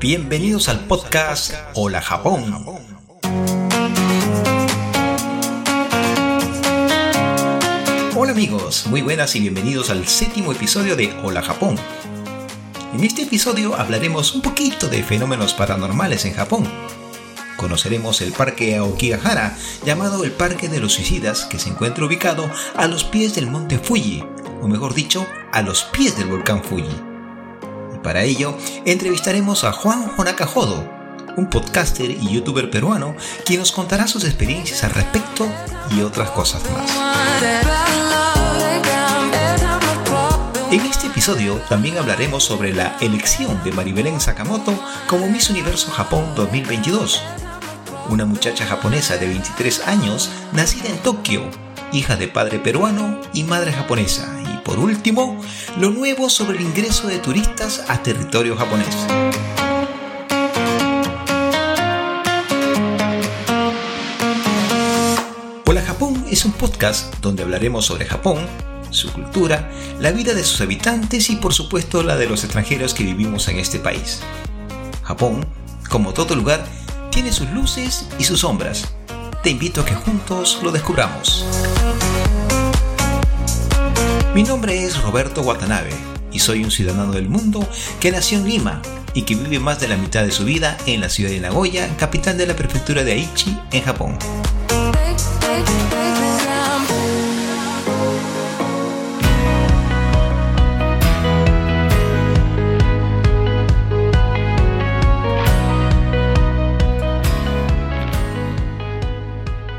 Bienvenidos al podcast Hola Japón. Hola amigos, muy buenas y bienvenidos al séptimo episodio de Hola Japón. En este episodio hablaremos un poquito de fenómenos paranormales en Japón. Conoceremos el parque Aokigahara, llamado el Parque de los Suicidas, que se encuentra ubicado a los pies del monte Fuji, o mejor dicho, a los pies del volcán Fuji. Para ello, entrevistaremos a Juan Honakajodo, un podcaster y youtuber peruano, quien nos contará sus experiencias al respecto y otras cosas más. En este episodio también hablaremos sobre la elección de Maribelén Sakamoto como Miss Universo Japón 2022, una muchacha japonesa de 23 años nacida en Tokio, hija de padre peruano y madre japonesa. Por último, lo nuevo sobre el ingreso de turistas a territorio japonés. Hola Japón es un podcast donde hablaremos sobre Japón, su cultura, la vida de sus habitantes y por supuesto la de los extranjeros que vivimos en este país. Japón, como todo lugar, tiene sus luces y sus sombras. Te invito a que juntos lo descubramos. Mi nombre es Roberto Watanabe y soy un ciudadano del mundo que nació en Lima y que vive más de la mitad de su vida en la ciudad de Nagoya, capital de la prefectura de Aichi, en Japón.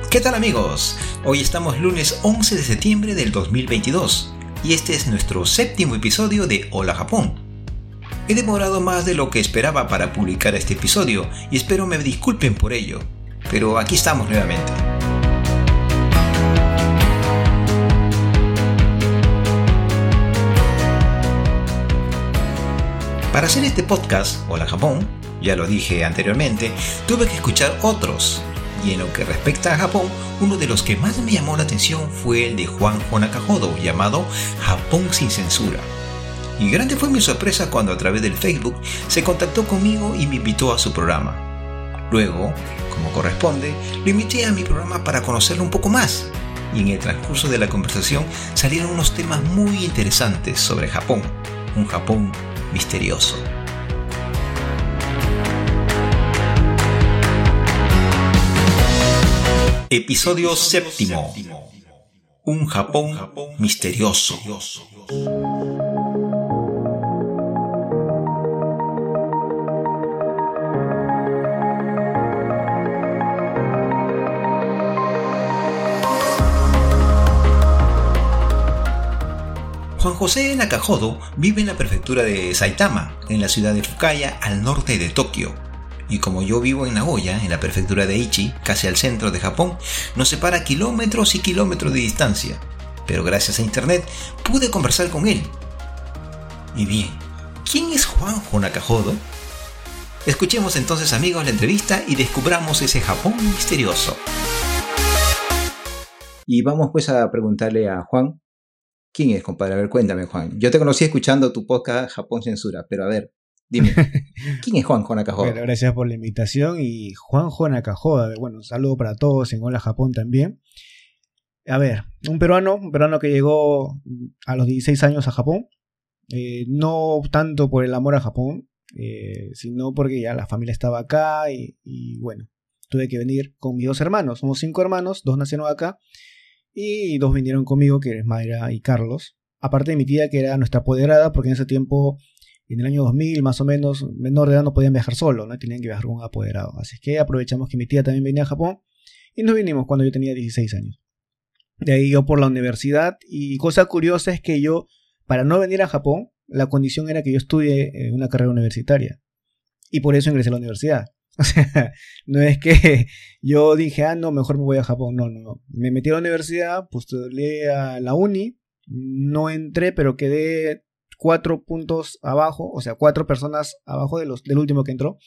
¿Qué tal amigos? Hoy estamos lunes 11 de septiembre del 2022 y este es nuestro séptimo episodio de Hola Japón. He demorado más de lo que esperaba para publicar este episodio y espero me disculpen por ello, pero aquí estamos nuevamente. Para hacer este podcast, Hola Japón, ya lo dije anteriormente, tuve que escuchar otros y en lo que respecta a Japón, uno de los que más me llamó la atención fue el de Juan Honakajodo, llamado Japón sin censura. Y grande fue mi sorpresa cuando a través del Facebook se contactó conmigo y me invitó a su programa. Luego, como corresponde, lo invité a mi programa para conocerlo un poco más. Y en el transcurso de la conversación salieron unos temas muy interesantes sobre Japón, un Japón misterioso. Episodio séptimo. Un Japón misterioso. Juan José Nakajodo vive en la prefectura de Saitama, en la ciudad de Fukaya, al norte de Tokio y como yo vivo en Nagoya, en la prefectura de Aichi, casi al centro de Japón, nos separa kilómetros y kilómetros de distancia. Pero gracias a internet pude conversar con él. Y bien, ¿quién es Juanjo Nakajodo? Escuchemos entonces amigos la entrevista y descubramos ese Japón misterioso. Y vamos pues a preguntarle a Juan, ¿quién es compadre? A ver, cuéntame Juan. Yo te conocí escuchando tu podcast Japón Censura, pero a ver, Dime, ¿quién es Juan Nakajoda? Bueno, gracias por la invitación y Juan Nakajoda, bueno, un saludo para todos en Hola Japón también. A ver, un peruano, un peruano que llegó a los 16 años a Japón, eh, no tanto por el amor a Japón, eh, sino porque ya la familia estaba acá y, y, bueno, tuve que venir con mis dos hermanos, somos cinco hermanos, dos nacieron acá y dos vinieron conmigo, que es Mayra y Carlos. Aparte de mi tía, que era nuestra apoderada, porque en ese tiempo en el año 2000 más o menos, menor de edad no podían viajar solo, ¿no? tenían que viajar con un apoderado. Así que aprovechamos que mi tía también venía a Japón y nos vinimos cuando yo tenía 16 años. De ahí yo por la universidad y cosa curiosa es que yo, para no venir a Japón, la condición era que yo estudie una carrera universitaria. Y por eso ingresé a la universidad. O sea, no es que yo dije, ah, no, mejor me voy a Japón. No, no, no. Me metí a la universidad, postulé a la uni, no entré, pero quedé cuatro puntos abajo, o sea, cuatro personas abajo de los, del último que entró.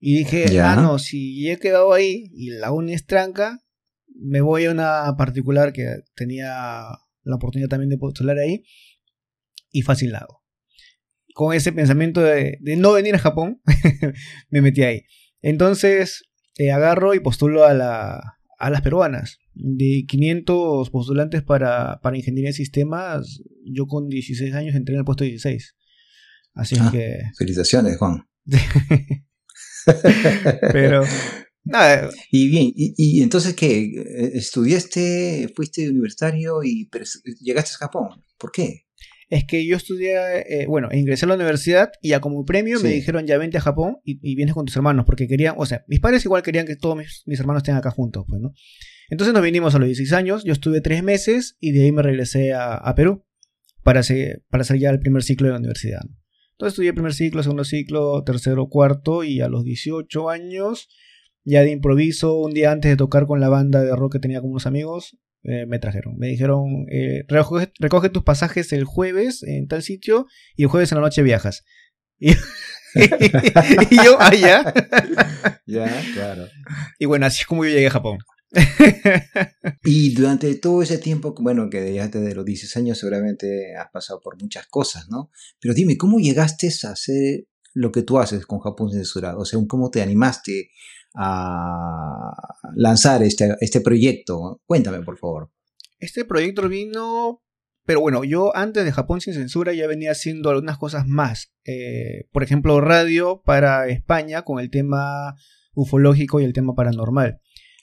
Y dije, ah, no, si he quedado ahí y la uni es tranca, me voy a una particular que tenía la oportunidad también de postular ahí y fácil la hago. con ese pensamiento de, no venir a Japón, me metí ahí. Entonces, eh, agarro y postulo a, la, a las peruanas. De 500 postulantes para, para ingeniería de sistemas, yo con 16 años entré en el puesto 16. Así ah, que. Felicitaciones, Juan. Pero. Nada. Y bien, y, entonces qué? ¿Estudiaste, fuiste universitario y llegaste a Japón? ¿Por qué? Es que yo estudié, eh, bueno, ingresé a la universidad y ya como premio me dijeron ya vente a Japón y, vienes con tus hermanos, porque querían, o sea, mis padres igual querían que todos mis, hermanos estén acá juntos, pues, ¿no? Entonces nos vinimos a los 16 años, yo estuve tres meses y de ahí me regresé a, Perú para hacer, para hacer ya el primer ciclo de la universidad. Entonces estudié primer ciclo, segundo ciclo, tercero, cuarto y a los 18 años, ya de improviso, un día antes de tocar con la banda de rock que tenía con unos amigos, eh, me trajeron. Me dijeron, eh, recoge, tus pasajes el jueves en tal sitio y el jueves en la noche viajas. Y, yo, allá. Ah, ya, claro. Y bueno, así es como yo llegué a Japón. y durante todo ese tiempo, bueno, que ya desde los 16 años seguramente has pasado por muchas cosas, ¿no? Pero dime, ¿cómo llegaste a hacer lo que tú haces con Japón censurado? O sea, ¿cómo te animaste a lanzar este, este proyecto? Cuéntame, por favor. Este proyecto vino, pero bueno, yo antes de Japón sin censura ya venía haciendo algunas cosas más. Eh, por ejemplo, radio para España con el tema ufológico y el tema paranormal.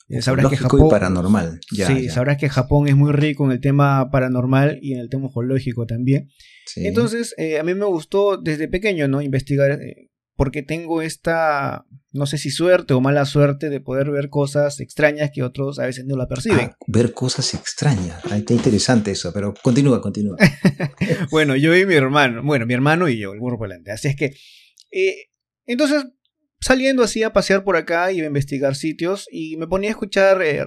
Eh, sabrás que Japón, y paranormal. sí, sabrás que Japón es muy rico en el tema paranormal y en el tema ufológico también. Entonces, eh, a mí me gustó desde pequeño, ¿no? Investigar porque tengo esta, no sé si suerte o mala suerte de poder ver cosas extrañas que otros a veces no la perciben. Ah, ver cosas extrañas, ahí está interesante eso, pero continúa, continúa. bueno, yo y mi hermano, bueno, mi hermano y yo, el burro por delante. Así es que, eh, entonces, saliendo así a pasear por acá, iba a investigar sitios y me ponía a escuchar, eh,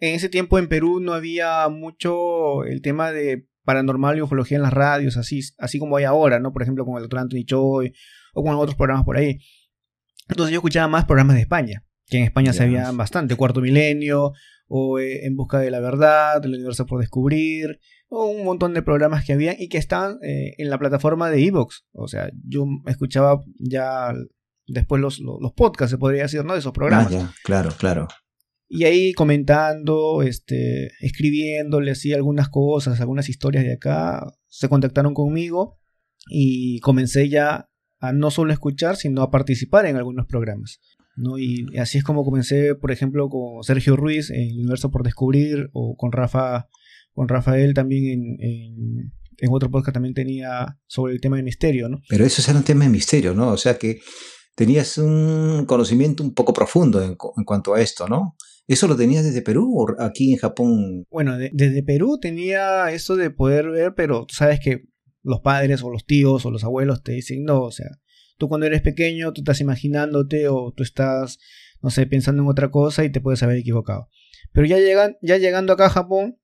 en ese tiempo en Perú no había mucho el tema de paranormal y ufología en las radios, así, así como hay ahora, ¿no? Por ejemplo, con el doctor Anthony Choi o con otros programas por ahí. Entonces yo escuchaba más programas de España, que en España se habían bastante, Cuarto Milenio, o eh, En Busca de la Verdad, El Universo por Descubrir, o un montón de programas que habían y que estaban eh, en la plataforma de Evox. O sea, yo escuchaba ya después los, los, podcasts, se podría decir, ¿no? De esos programas. Ah, claro, claro. Y ahí comentando, este, escribiéndole así algunas cosas, algunas historias de acá, se contactaron conmigo y comencé ya a no solo escuchar, sino a participar en algunos programas. ¿no? Y así es como comencé, por ejemplo, con Sergio Ruiz en El Universo por Descubrir, o con Rafa, con Rafael también en, en, otro podcast también tenía sobre el tema de misterio, ¿no? Pero eso era un tema de misterio, ¿no? O sea que tenías un conocimiento un poco profundo en, cuanto a esto, ¿no? ¿Eso lo tenías desde Perú o aquí en Japón? Bueno, desde Perú tenía eso de poder ver, pero tú sabes que los padres o los tíos o los abuelos te dicen, no, o sea, tú cuando eres pequeño, tú estás imaginándote o tú estás, no sé, pensando en otra cosa y te puedes haber equivocado. Pero ya, llegan, ya llegando acá a Japón,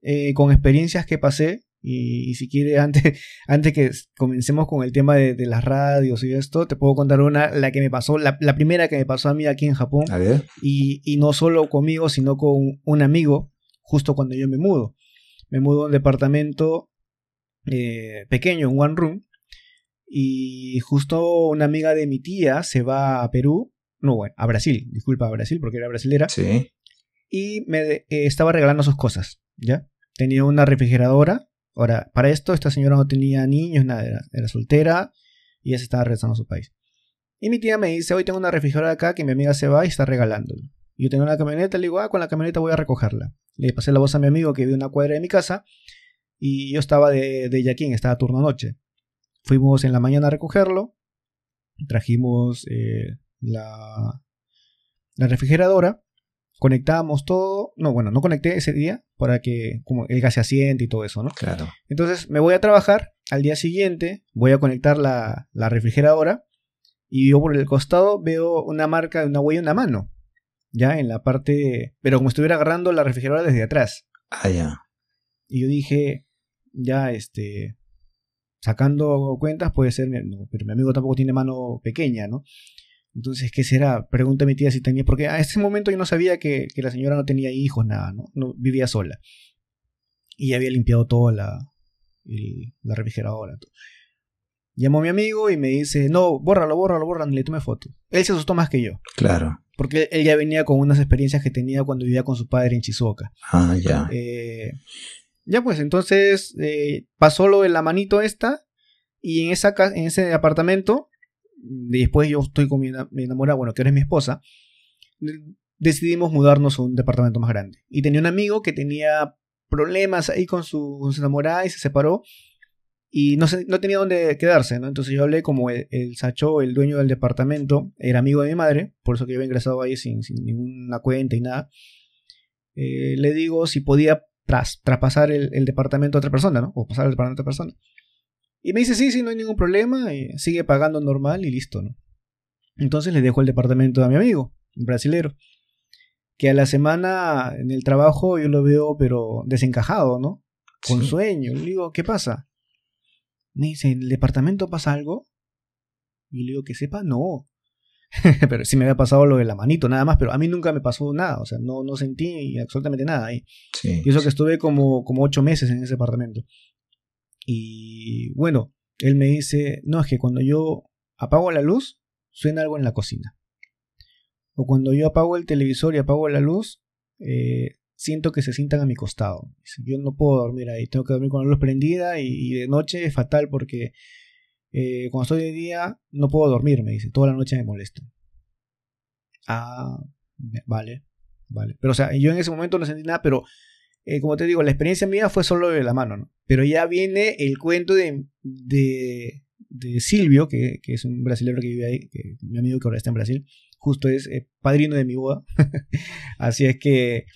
eh, con experiencias que pasé, y, si quieres, antes, antes que comencemos con el tema de, las radios y esto, te puedo contar una, la que me pasó, la, primera que me pasó a mí aquí en Japón. A ver. Y, y no solo conmigo, sino con un amigo, justo cuando yo me mudo. Me mudo a un departamento eh, pequeño, en One Room, y justo una amiga de mi tía se va a Perú, no, bueno, a Brasil, disculpa, a Brasil, porque era brasilera. Sí. Y me eh, estaba regalando sus cosas, ¿ya? Tenía una refrigeradora. Ahora, para esto, esta señora no tenía niños, nada, era, soltera y ya se estaba regresando a su país. Y mi tía me dice, hoy tengo una refrigeradora acá que mi amiga se va y está regalándolo. Yo tengo una camioneta, le digo, ah, con la camioneta voy a recogerla. Le pasé la voz a mi amigo que vive una cuadra de mi casa y yo estaba de, de Yaquín, estaba turno noche. Fuimos en la mañana a recogerlo, trajimos eh, la, la refrigeradora, conectábamos todo, no, bueno, no conecté ese día para que como el gas se asiente y todo eso, ¿no? Claro. Entonces me voy a trabajar, al día siguiente voy a conectar la, la refrigeradora y yo por el costado veo una marca de una huella en una mano, ya en la parte, pero como estuviera agarrando la refrigeradora desde atrás. Ah, ya. Y yo dije, ya este, sacando cuentas puede ser, pero mi amigo tampoco tiene mano pequeña, ¿no? Entonces, ¿qué será? Pregunta a mi tía si tenía, porque a ese momento yo no sabía que, la señora no tenía hijos, nada, ¿no? no vivía sola. Y había limpiado toda la, la refrigeradora. Llamó a mi amigo y me dice, no, bórralo, bórralo, bórralo, le tomé foto. Él se asustó más que yo. Claro. Porque él ya venía con unas experiencias que tenía cuando vivía con su padre en Chizuoka. Ah, ya. Eh, ya pues, entonces eh, pasó lo de la manito esta y en, esa, en ese apartamento, después yo estoy con mi, enamorada, bueno, que eres mi esposa, decidimos mudarnos a un departamento más grande. Y tenía un amigo que tenía problemas ahí con su, enamorada y se separó y no, no tenía dónde quedarse, ¿no? Entonces yo hablé como el, Sacho, el dueño del departamento, era amigo de mi madre, por eso que yo había ingresado ahí sin, ninguna cuenta y nada. Eh, le digo si podía tras, traspasar el, departamento a otra persona, ¿no? O pasar el departamento a otra persona. Y me dice, sí, sí, no hay ningún problema, y sigue pagando normal y listo, ¿no? Entonces le dejo el departamento a mi amigo, un brasilero, que a la semana en el trabajo yo lo veo, pero desencajado, ¿no? Con sueño. Le digo, ¿qué pasa? Me dice, ¿en el departamento pasa algo? Y le digo, que sepa, no. pero sí me había pasado lo de la manito, nada más, pero a mí nunca me pasó nada, o sea, no, no sentí absolutamente nada ahí. y eso que estuve como, como ocho meses en ese departamento. Y bueno, él me dice, no, es que cuando yo apago la luz, suena algo en la cocina. O cuando yo apago el televisor y apago la luz, eh, siento que se sientan a mi costado. Yo no puedo dormir ahí, tengo que dormir con la luz prendida y, de noche es fatal porque eh, cuando estoy de día no puedo dormir, me dice, toda la noche me molesta. Ah, vale, vale. Pero o sea, yo en ese momento no sentí nada, pero eh, como te digo, la experiencia mía fue solo de la mano, ¿no? Pero ya viene el cuento de, de, Silvio, que, es un brasileño que vive ahí, que, mi amigo que ahora está en Brasil, justo es eh, padrino de mi boda. Así es que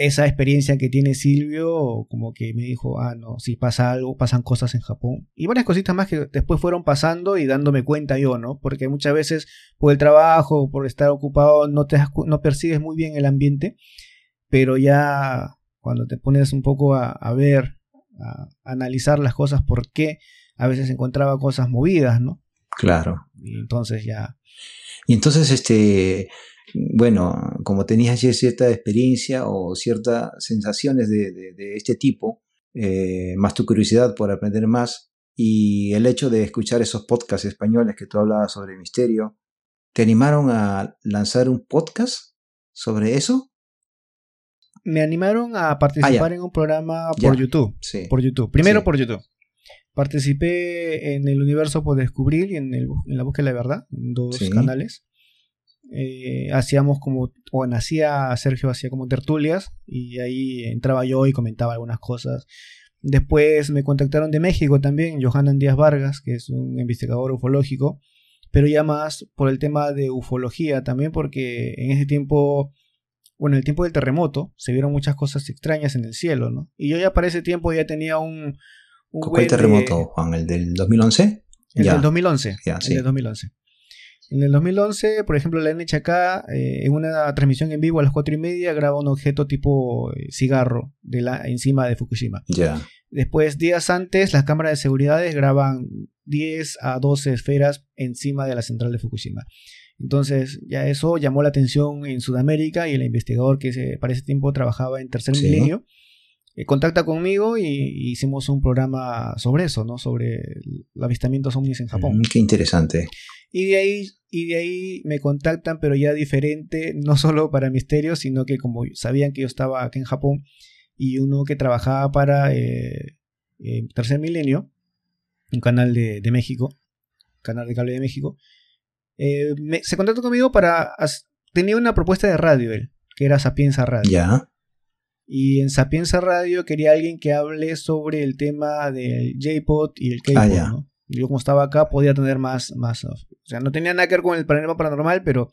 esa experiencia que tiene Silvio, como que me dijo, ah, no, si pasa algo, pasan cosas en Japón. Y varias cositas más que después fueron pasando y dándome cuenta yo, ¿no? Porque muchas veces por el trabajo, por estar ocupado, no, te, no percibes muy bien el ambiente, pero ya cuando te pones un poco a, ver, a, analizar las cosas, por qué a veces encontraba cosas movidas, ¿no? Claro. Y entonces ya... Y entonces, este, bueno, como tenías ya cierta experiencia o ciertas sensaciones de, este tipo, eh, más tu curiosidad por aprender más y el hecho de escuchar esos podcasts españoles que tú hablabas sobre misterio, ¿te animaron a lanzar un podcast sobre eso? Me animaron a participar ah, en un programa por YouTube. Por YouTube. Primero por YouTube. Participé en el universo por descubrir y en, en la búsqueda de la verdad, en dos canales. Eh, hacíamos como, o nacía Sergio hacía como tertulias y ahí entraba yo y comentaba algunas cosas. Después me contactaron de México también, Johanan Díaz Vargas, que es un investigador ufológico, pero ya más por el tema de ufología también, porque en ese tiempo, bueno, el tiempo del terremoto, se vieron muchas cosas extrañas en el cielo, ¿no? Y yo ya para ese tiempo ya tenía un... un ¿Cuál terremoto, Juan? ¿El del 2011? El del 2011. Ya, el del 2011. En el 2011, por ejemplo, la NHK, eh, en una transmisión en vivo a las 4 y media, graba un objeto tipo eh, cigarro de la, encima de Fukushima. Ya. Después, días antes, las cámaras de seguridad graban 10 a 12 esferas encima de la central de Fukushima. Entonces, ya eso llamó la atención en Sudamérica y el investigador que para ese tiempo trabajaba en Tercer Milenio eh, contacta conmigo y, hicimos un programa sobre eso, ¿no? Sobre el avistamientos ovnis en Japón. Mm, qué interesante. Y de ahí y de ahí me contactan, pero ya diferente, no solo para Misterios, sino que como sabían que yo estaba aquí en Japón y uno que trabajaba para eh, eh, Tercer Milenio, un canal de, México, canal de cable de México, eh, se contactó conmigo para... Tenía una propuesta de radio él, que era Sapienza Radio. Ya. Y en Sapienza Radio quería alguien que hable sobre el tema del J-Pod y el K-Pod, ah, ¿no? Yo como estaba acá podía tener más, más, o sea, no tenía nada que ver con el panel paranormal, pero,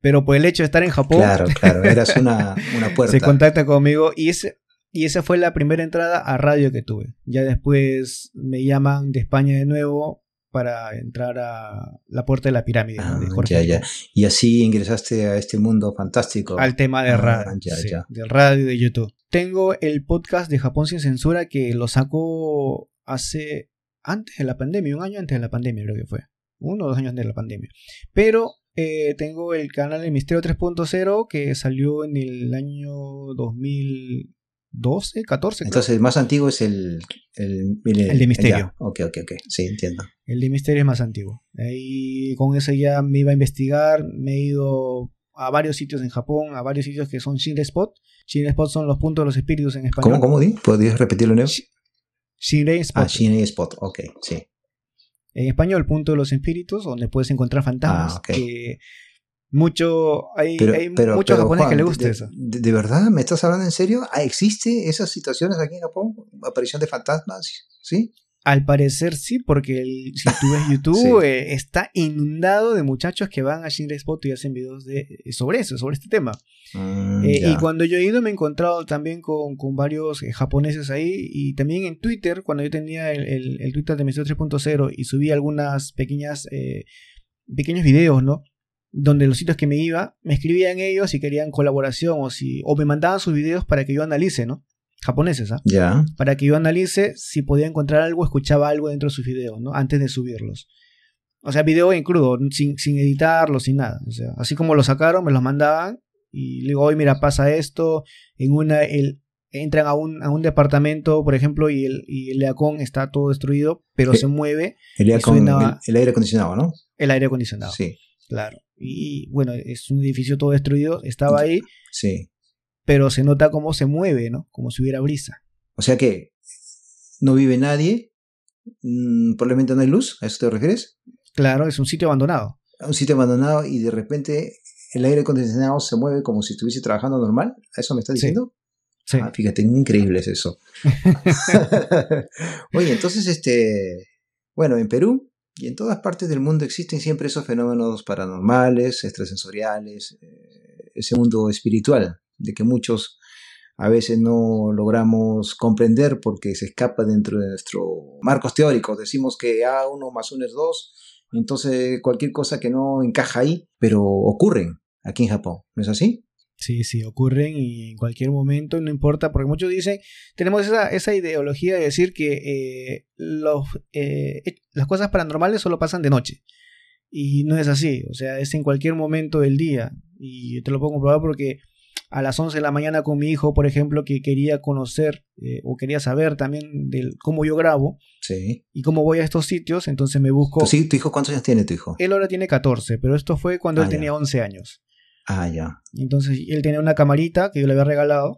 pero por el hecho de estar en Japón. Claro, claro, eras una, una puerta. se contacta conmigo y ese, y esa fue la primera entrada a radio que tuve. Ya después me llaman de España de nuevo para entrar a la puerta de la pirámide ah, Ya, ya. Y así ingresaste a este mundo fantástico. Al tema de ah, radio. Ya, ya. Del radio y de YouTube. Tengo el podcast de Japón sin censura que lo saco hace antes de la pandemia, un año antes de la pandemia creo que fue, uno o dos años antes de la pandemia. Pero eh, tengo el canal de Misterio 3.0 que salió en el año 2000, 12, 14. creo. Entonces el más antiguo es el... El, El de Misterio. ya. Ok, ok, ok. Sí, entiendo. El de Misterio es más antiguo. Y con ese ya me iba a investigar, me he ido a varios sitios en Japón, a varios sitios que son Shinra Spot. Shinra Spot son los puntos de los espíritus en español. ¿Cómo, cómo di? ¿Podrías repetirlo, Neo? Shi- Shinra Spot. Ah, Shinra Spot. Ok, sí. En español, punto de los espíritus, donde puedes encontrar fantasmas. Ah, ok. Que mucho, hay, Pero, hay pero, muchos japoneses que les gusta de, eso. De, de verdad? ¿Me estás hablando en serio? Ah, ¿Existe esas situaciones aquí en Japón? ¿Aparición de fantasmas? ¿Sí? Al parecer sí, porque el- si tú ves YouTube, eh, está inundado de muchachos que van a Shinra Spot y hacen videos de, sobre eso, sobre este tema. Mm, Eh, y cuando yo he ido me he encontrado también con, con varios eh, japoneses ahí y también en Twitter, cuando yo tenía el, el- el Twitter de Misterio 3.0 y subí algunas pequeñas, eh, pequeños videos, ¿no? Donde los sitios que me iba, me escribían ellos si querían colaboración o, si, o me mandaban sus videos para que yo analice, ¿no? Japoneses, ¿ah? Ya. Para que yo analice si podía encontrar algo, escuchaba algo dentro de sus videos, ¿no? Antes de subirlos. O sea, video en crudo, sin, sin editarlo, sin nada. O sea, así como lo sacaron, me los mandaban y le digo, oye, mira, pasa esto. En una, el, entran a un, a un departamento, por ejemplo, y el, y el leacón está todo destruido, pero Sí. se mueve El, suena- el, el aire acondicionado, ¿no? el aire acondicionado. Sí, Claro. Y bueno, es un edificio todo destruido, estaba ahí, sí. Pero se nota cómo se mueve, ¿no? Como si hubiera brisa. O sea que no vive nadie, mm, probablemente no hay luz, ¿a eso te refieres? Claro, es un sitio abandonado. Un sitio abandonado y de repente el aire acondicionado se mueve como si estuviese trabajando normal, ¿a eso me estás diciendo? Sí. Ah, fíjate, increíble es eso. Oye, entonces, este, bueno, en Perú y en todas partes del mundo existen siempre esos fenómenos paranormales, extrasensoriales, eh, ese mundo espiritual, de que muchos a veces no logramos comprender porque se escapa dentro de nuestros marcos teóricos. Decimos que A1 más 1 es 2, entonces cualquier cosa que no encaja ahí, pero ocurren aquí en Japón, ¿no es así? Sí, sí, ocurren y en cualquier momento, no importa, porque muchos dicen, tenemos esa, esa ideología de decir que eh, los, eh, las cosas paranormales solo pasan de noche. Y no es así, o sea, es en cualquier momento del día. Y te lo puedo comprobar porque a las 11 de la mañana con mi hijo, por ejemplo, que quería conocer eh, o quería saber también del cómo yo grabo Sí. y cómo voy a estos sitios, entonces me busco... ¿Tu, sí, ¿Tu hijo cuántos años tiene tu hijo? Él ahora tiene 14, pero esto fue cuando Ah, él ya. tenía 11 años. Ah, ya. Entonces él tenía una camarita que yo le había regalado,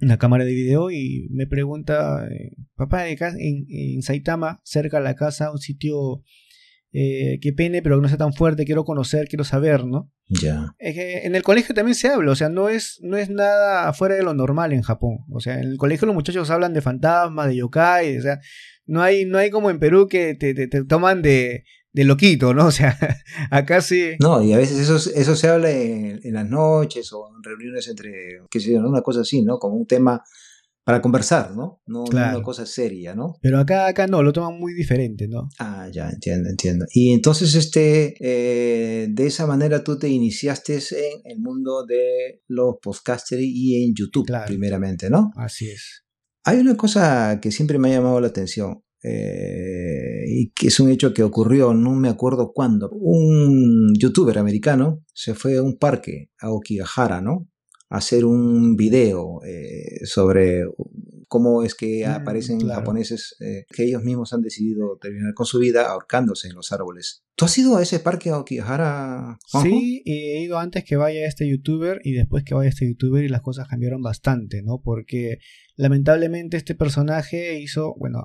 una cámara de video, y me pregunta, eh, papá, de en, en Saitama, cerca de la casa, un sitio eh, que pene, pero que no sea tan fuerte, quiero conocer, quiero saber, ¿no? Ya. En el colegio también se habla, o sea, no es, no es nada fuera de lo normal en Japón. O sea, en el colegio los muchachos hablan de fantasmas, de yokai, o sea, no hay, no hay como en Perú que te, te- te toman de, de loquito, ¿no? O sea, acá sí. No, y a veces eso, eso se habla en, en las noches o en reuniones entre, qué sé yo, una cosa así, ¿no? Como un tema para conversar, ¿no? No, una cosa seria, ¿no? Pero acá, acá no, lo toman muy diferente, ¿no? Ah, ya, entiendo, entiendo. Y entonces, este, eh, de esa manera tú te iniciaste en el mundo de los podcasters y en YouTube, Claro. primeramente, ¿no? Así es. Hay una cosa que siempre me ha llamado la atención eh, y que es un hecho que ocurrió, no me acuerdo cuándo. Un youtuber americano se fue a un parque, a Okigahara, ¿no? Hacer un video eh, sobre cómo es que Mm, aparecen claro. japoneses eh, que ellos mismos han decidido terminar con su vida ahorcándose en los árboles. ¿Tú has ido a ese parque a? Juanjo? Sí, he ido antes que vaya este youtuber y después que vaya este youtuber y las cosas cambiaron bastante, ¿no? Porque lamentablemente este personaje hizo, bueno,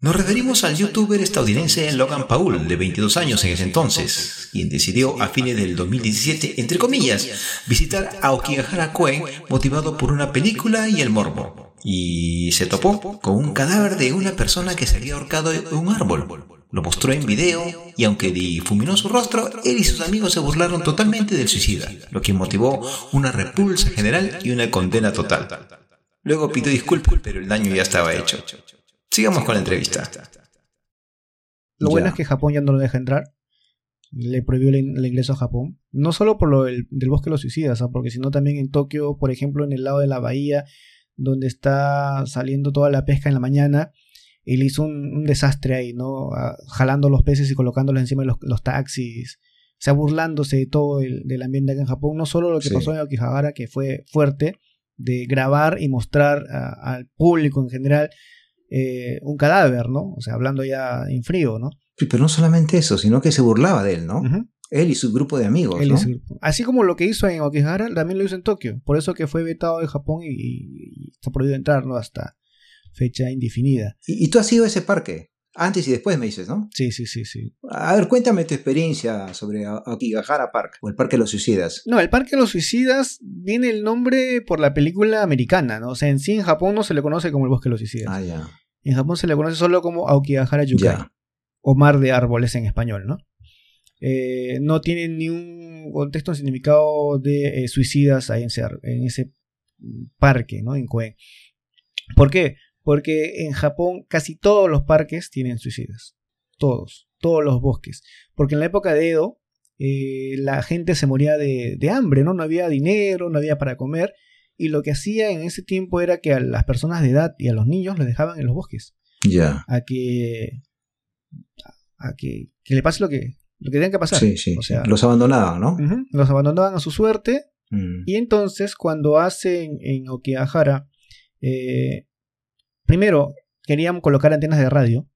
Nos referimos al youtuber estadounidense Logan Paul, de 22 años en ese entonces, quien decidió a fines del 2017, entre comillas, visitar a Okigahara Koen motivado por una película y el morbo. Y se topó con un cadáver de una persona que se había ahorcado en un árbol. Lo mostró en video y aunque difuminó su rostro, él y sus amigos se burlaron totalmente del suicida, lo que motivó una repulsa general y una condena total. Luego pidió disculpas, pero el daño ya estaba hecho. Sigamos con la entrevista. lo bueno es que Japón ya no lo deja entrar. Le prohibió el, in- el ingreso a Japón. No solo por lo del, del bosque de los suicidas, ¿ah? porque sino también en Tokio, por ejemplo, en el lado de la bahía, donde está saliendo toda la pesca en la mañana, él hizo un, un desastre ahí, ¿no? Ah, jalando los peces y colocándolos encima de los, los taxis. O sea, burlándose de todo el del ambiente acá en Japón. No solo lo que Sí. pasó en Okigahara, que fue fuerte, de grabar y mostrar al público en general eh, un cadáver, ¿no? O sea, hablando ya en frío, ¿no? Sí, pero no solamente eso, sino que se burlaba de él, ¿no? Él y su grupo de amigos. ¿no? Así como lo que hizo en Okihara, también lo hizo en Tokio. Por eso que fue vetado de Japón y, está prohibido entrar, ¿no? Hasta fecha indefinida. ¿Y, tú has ido a ese parque? Antes y después me dices, ¿no? Sí, sí, sí, sí. A ver, cuéntame tu experiencia sobre Okigahara Park o el Parque de los Suicidas. No, el Parque de los Suicidas viene el nombre por la película americana, ¿no? O sea, en sí en Japón no se le conoce como el Bosque de los Suicidas. Ah, ya. En Japón se le conoce solo como Aokigahara Yukai. O Mar de Árboles en español, ¿no? Eh, no tiene ni un contexto, significado de eh, suicidas ahí en ese, en ese parque, ¿no? En Koen. ¿Por qué? Porque en Japón casi todos los parques tienen suicidas. Todos, todos los bosques. Porque en la época de Edo, eh, la gente se moría de, de, hambre, ¿no? No había dinero, no había para comer. Y lo que hacía en ese tiempo era que a las personas de edad y a los niños los dejaban en los bosques. Ya. A que. A que, que le pase lo que, lo que tenían que pasar. Sí, sí. O sea, los abandonaban, ¿no? los abandonaban a su suerte. Mm. Y entonces, cuando hacen en Okigahara, eh, primero querían colocar antenas de radio.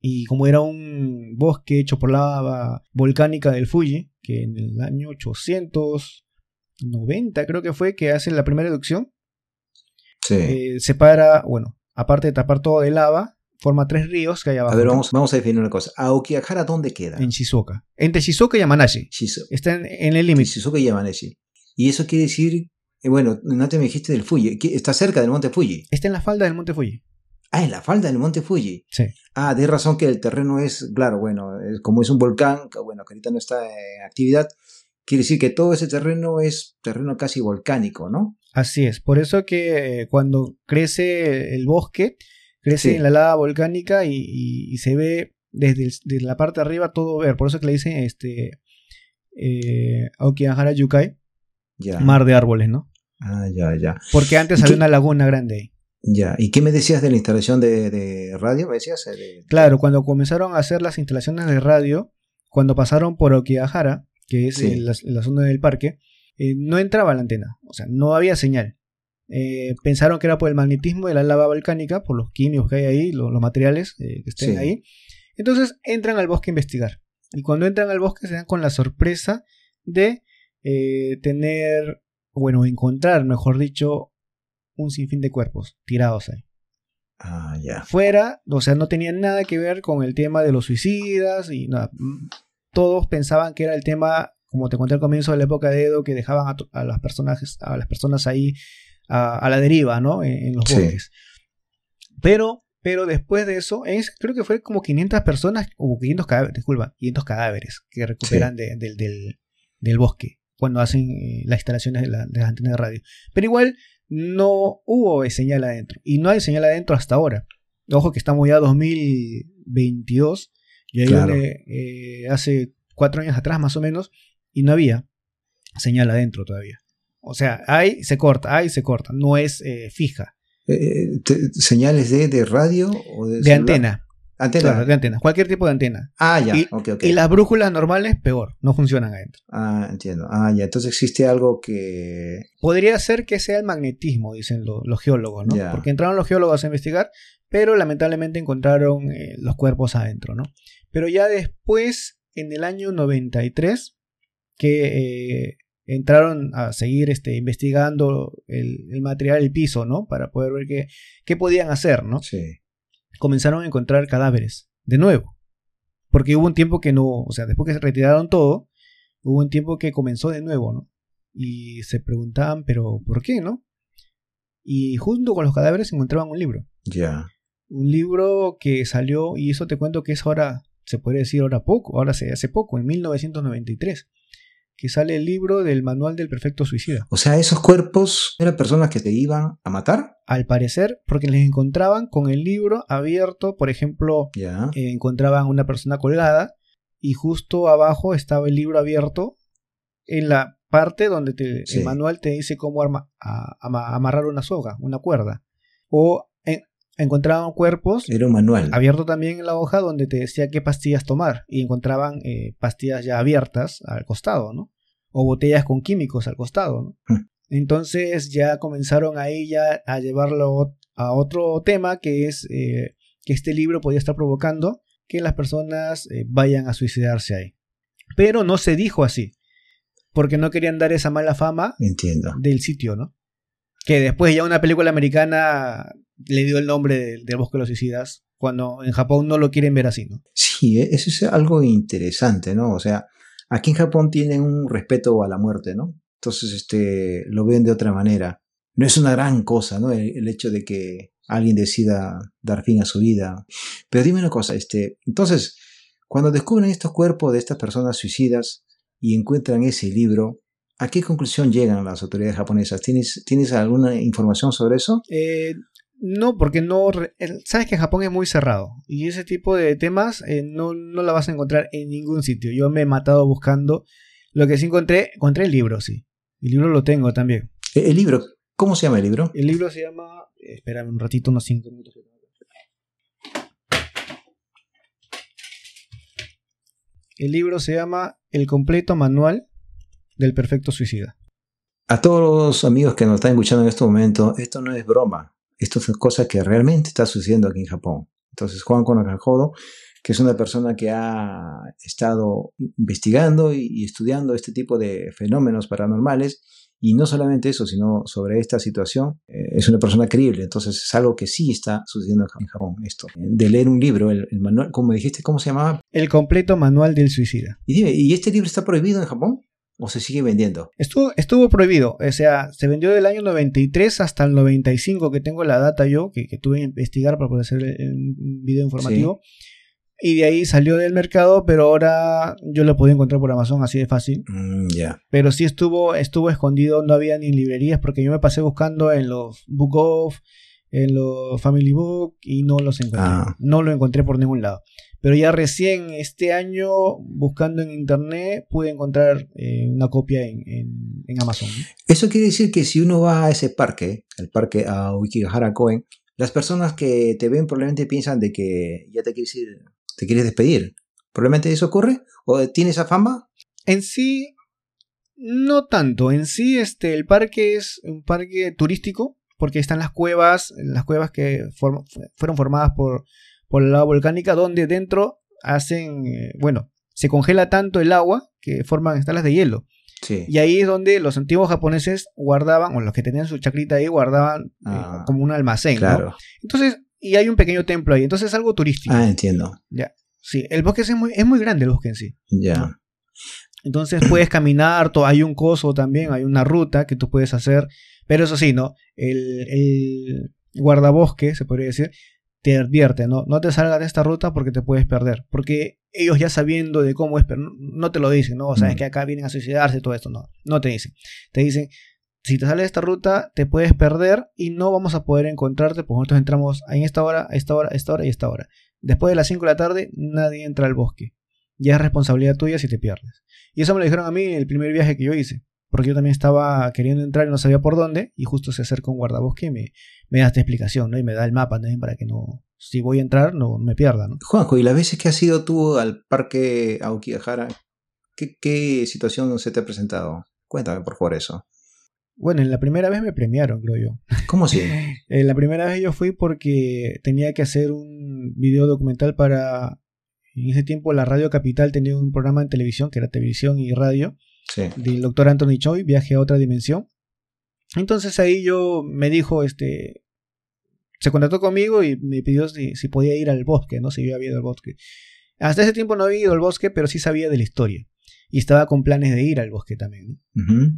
Y como era un bosque hecho por lava volcánica del Fuji, que en el año 890 creo que fue que hacen la primera erupción, sí. eh, separa, bueno, aparte de tapar todo de lava, forma tres ríos que hay abajo. A ver, vamos, vamos a definir una cosa. ¿Aokigahara dónde queda? En Shizuoka. Entre Shizuoka y Yamanashi. Está en, el límite. Shizuoka y Yamanashi. Y eso quiere decir, eh, bueno, no te me dijiste del Fuji. Está cerca del monte Fuji. Está en la falda del monte Fuji. Ah, en la falda del monte Fuji. Sí. Ah, de razón que el terreno es, claro, bueno, como es un volcán, que, bueno, que ahorita no está en actividad, quiere decir que todo ese terreno es terreno casi volcánico, ¿no? Así es. Por eso que eh, cuando crece el bosque, crece en la lava volcánica y, se ve desde, la parte de arriba todo ver. Por eso que le dicen este eh, Aokigahara Yukai, mar de árboles, ¿no? Ah, ya, ya. Porque antes había una laguna grande ahí. Ya, ¿y qué me decías de la instalación de, radio? ¿Me decías? Eh, claro, cuando comenzaron a hacer las instalaciones de radio, cuando pasaron por Okigahara, que es la, zona del parque, eh, no entraba la antena, o sea, no había señal. Eh, pensaron que era por el magnetismo de la lava volcánica, por los químicos que hay ahí, los, materiales eh, que estén ahí. Entonces entran al bosque a investigar. Y cuando entran al bosque se dan con la sorpresa de tener, bueno, encontrar, mejor dicho, un sinfín de cuerpos tirados ahí. Ah, ya. Fuera, o sea, no tenían nada que ver con el tema de los suicidas y nada. Todos pensaban que era el tema, como te conté al comienzo de la época de Edo, que dejaban a, a las personas, a las personas ahí a, la deriva, ¿no? En, los bosques. Pero, pero después de eso, es, creo que fue como 500 personas, o 500 cadáveres, disculpa, 500 cadáveres que recuperan del, bosque cuando hacen eh, las instalaciones de, las antenas de radio. Pero igual no hubo señal adentro. Y no hay señal adentro hasta ahora. Ojo que estamos ya 2022. Y ahí eh, hace cuatro años atrás más o menos. Y no había señal adentro todavía. O sea, hay, se corta, hay, se corta, no es eh, fija. Eh, ¿Señales de, de, radio o de, de antena? Antena. de antena, cualquier tipo de antena. Ah, ya, y, y las brújulas normales, peor, no funcionan adentro. Ah, entiendo. Ah, ya, entonces existe algo que... Podría ser que sea el magnetismo, dicen los geólogos, ¿no? Porque entraron los geólogos a investigar, pero lamentablemente encontraron eh, los cuerpos adentro, ¿no? Pero ya después, en el año 93, que entraron a seguir este, investigando el, material, el piso, ¿no? Para poder ver qué, qué podían hacer, ¿no? Sí. Comenzaron a encontrar cadáveres, de nuevo. Porque hubo un tiempo que no, o sea, después que se retiraron todo, hubo un tiempo que comenzó de nuevo, ¿no? Y se preguntaban, pero ¿por qué, no? Y junto con los cadáveres encontraban un libro. Ya. Un libro que salió, y eso te cuento que es ahora, se puede decir ahora poco, ahora se hace poco, en 1993 que sale el libro del Manual del Perfecto Suicida. O sea, esos cuerpos eran personas que te iban a matar. Al parecer, porque les encontraban con el libro abierto, por ejemplo, Ya. Eh, encontraban una persona colgada y justo abajo estaba el libro abierto en la parte donde el manual te dice cómo amarrar una soga, una cuerda. O encontraban cuerpos. Era un manual. Abierto también en la hoja donde te decía qué pastillas tomar. Y encontraban eh, pastillas ya abiertas al costado, ¿no? O botellas con químicos al costado, ¿no? Hmm. Entonces ya comenzaron ahí ya a llevarlo a otro tema que es eh, que este libro podía estar provocando que las personas eh, vayan a suicidarse ahí. Pero no se dijo así, porque no querían dar esa mala fama Entiendo. del sitio, ¿no? Que después ya una película americana le dio el nombre del, del Bosque de los Suicidas, cuando en Japón no lo quieren ver así, ¿no? Sí, e- eso es algo interesante, ¿no? O sea, aquí en Japón tienen un respeto a la muerte, ¿no? Entonces, este, lo ven de otra manera. No es una gran cosa, ¿no? El, el hecho de que alguien decida dar fin a su vida. Pero dime una cosa, este, entonces, cuando descubren estos cuerpos de estas personas suicidas y encuentran ese libro, ¿a qué conclusión llegan las autoridades japonesas? ¿Tienes, ¿tienes alguna información sobre eso? Eh, no, porque no. Sabes que Japón es muy cerrado. Y ese tipo de temas eh, no, no la vas a encontrar en ningún sitio. Yo me he matado buscando. Lo que sí encontré, encontré el libro, sí. El libro lo tengo también. E- El libro, ¿cómo se llama el libro? El libro se llama. Espérame un ratito, unos 5 minutos. El libro se llama El completo manual del perfecto suicida. A todos los amigos que nos están escuchando en este momento, esto no es broma. Esto es cosa que realmente está sucediendo aquí en Japón. Entonces, Juan Konakajodo, que es una persona que ha estado investigando y, y estudiando este tipo de fenómenos paranormales, y no solamente eso, sino sobre esta situación, eh, es una persona creíble. Entonces, es algo que sí está sucediendo en Japón, esto. De leer un libro, el, el manual, como dijiste, ¿cómo se llamaba? El completo manual del suicida. Y dime, ¿y este libro está prohibido en Japón? ¿O se sigue vendiendo? Estuvo, estuvo prohibido, o sea, se vendió del año 93 hasta el 95, que tengo la data yo, que, que tuve que investigar para poder hacer el video informativo. Y de ahí salió del mercado, pero ahora yo lo podía encontrar por Amazon así de fácil. Mm, ya. Pero sí estuvo, estuvo escondido, no había ni librerías, porque yo me pasé buscando en los Book Off, en los Family Book, y no los encontré. Ah. No lo encontré por ningún lado. Pero ya recién este año, buscando en internet, pude encontrar eh, una copia en, en- en Amazon. ¿no? Eso quiere decir que si uno va a ese parque, el parque a Wikigahara Koen, las personas que te ven probablemente piensan de que ya te quieres ir, te quieres despedir. ¿Probablemente eso ocurre? ¿O tiene esa fama? En sí, no tanto. En sí, este, el parque es un parque turístico, porque están las cuevas, las cuevas que fueron formadas por, por la lava volcánica, donde dentro hacen, eh, bueno, se congela tanto el agua que forman estalas de hielo. Sí. Y ahí es donde los antiguos japoneses guardaban, o los que tenían su chacrita ahí, guardaban eh, Ah, como un almacén. ¿no? claro. Entonces, y hay un pequeño templo ahí, entonces es algo turístico. Ah, entiendo. Sí, el bosque es muy, es muy grande, el bosque en sí. Ya. Entonces puedes caminar, hay un coso también, hay una ruta que tú puedes hacer, pero eso sí, ¿no? El, el guardabosque, se podría decir, te advierte, ¿no? No te salgas de esta ruta porque te puedes perder, porque ellos ya sabiendo de cómo es, pero no, te lo dicen, ¿no? O sea, es Mm. que acá vienen a suicidarse y todo esto, no, no te dicen. Te dicen, si te sales de esta ruta, te puedes perder y no vamos a poder encontrarte, porque nosotros entramos en esta hora, a esta hora, a esta hora y a esta hora. Después de las 5 de la tarde, nadie entra al bosque. Ya es responsabilidad tuya si te pierdes. Y eso me lo dijeron a mí en el primer viaje que yo hice. Porque yo también estaba queriendo entrar y no sabía por dónde. Y justo se acerca un guardabosque y me, me da esta explicación, ¿no? Y me da el mapa también para que no. Si voy a entrar, no me pierda, ¿no? Juanjo, ¿y las veces que has ido tú al parque a Wikigahara, ¿qué, qué situación se te ha presentado? Cuéntame, por favor, eso. Bueno, en la primera vez me premiaron, creo yo. ¿Cómo así? En la primera vez yo fui porque tenía que hacer un video documental para. En ese tiempo la Radio Capital tenía un programa en televisión, que era televisión y radio, Sí. del doctor Anthony Choi, Viaje a otra dimensión. Entonces ahí yo me dijo, este, se contactó conmigo y me pidió si, si podía ir al bosque, ¿no? Si yo había ido al bosque. Hasta ese tiempo no había ido al bosque, pero sí sabía de la historia. Y estaba con planes de ir al bosque también.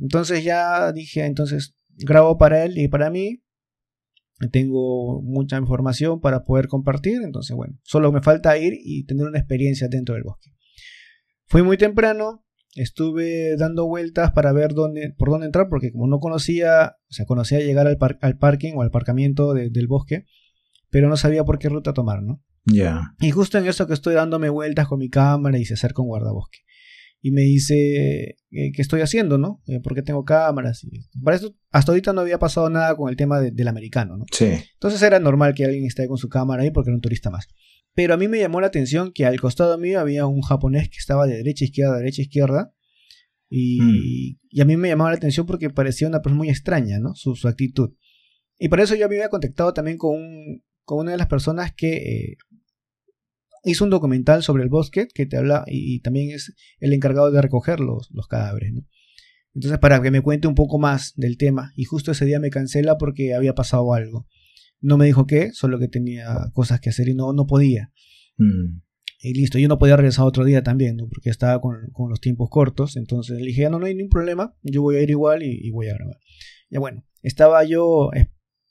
Entonces ya dije, entonces grabo para él y para mí. Tengo mucha información para poder compartir. Entonces, bueno, solo me falta ir y tener una experiencia dentro del bosque. Fui muy temprano, estuve dando vueltas para ver dónde, por dónde entrar, porque como no conocía, o sea, conocía llegar al, par- al parking o al aparcamiento de- del bosque, pero no sabía por qué ruta tomar, ¿no? Ya. Y justo en eso que estoy dándome vueltas con mi cámara y se acerca un guardabosque. Y me dice, eh, ¿qué estoy haciendo, no? Eh, ¿Por qué tengo cámaras? Y para esto, hasta ahorita no había pasado nada con el tema de- del americano, ¿no? Sí. Entonces era normal que alguien esté con su cámara ahí porque era un turista más. Pero a mí me llamó la atención que al costado mío había un japonés que estaba de derecha a izquierda, derecha a izquierda, Y, y, a mí me llamaba la atención porque parecía una persona muy extraña, ¿no? Su, su actitud. Y por eso yo me había contactado también con, un, con una de las personas que eh, hizo un documental sobre el bosque que te habla y, también es el encargado de recoger los, los cadáveres, ¿no? Entonces, para que me cuente un poco más del tema. Y justo ese día me cancela porque había pasado algo. No me dijo qué, solo que tenía cosas que hacer y no, no podía. Mm. Y listo, yo no podía regresar otro día también, ¿no? porque estaba con, con, los tiempos cortos. Entonces le dije, no, no hay ningún problema, yo voy a ir igual y, y voy a grabar. Ya bueno, estaba yo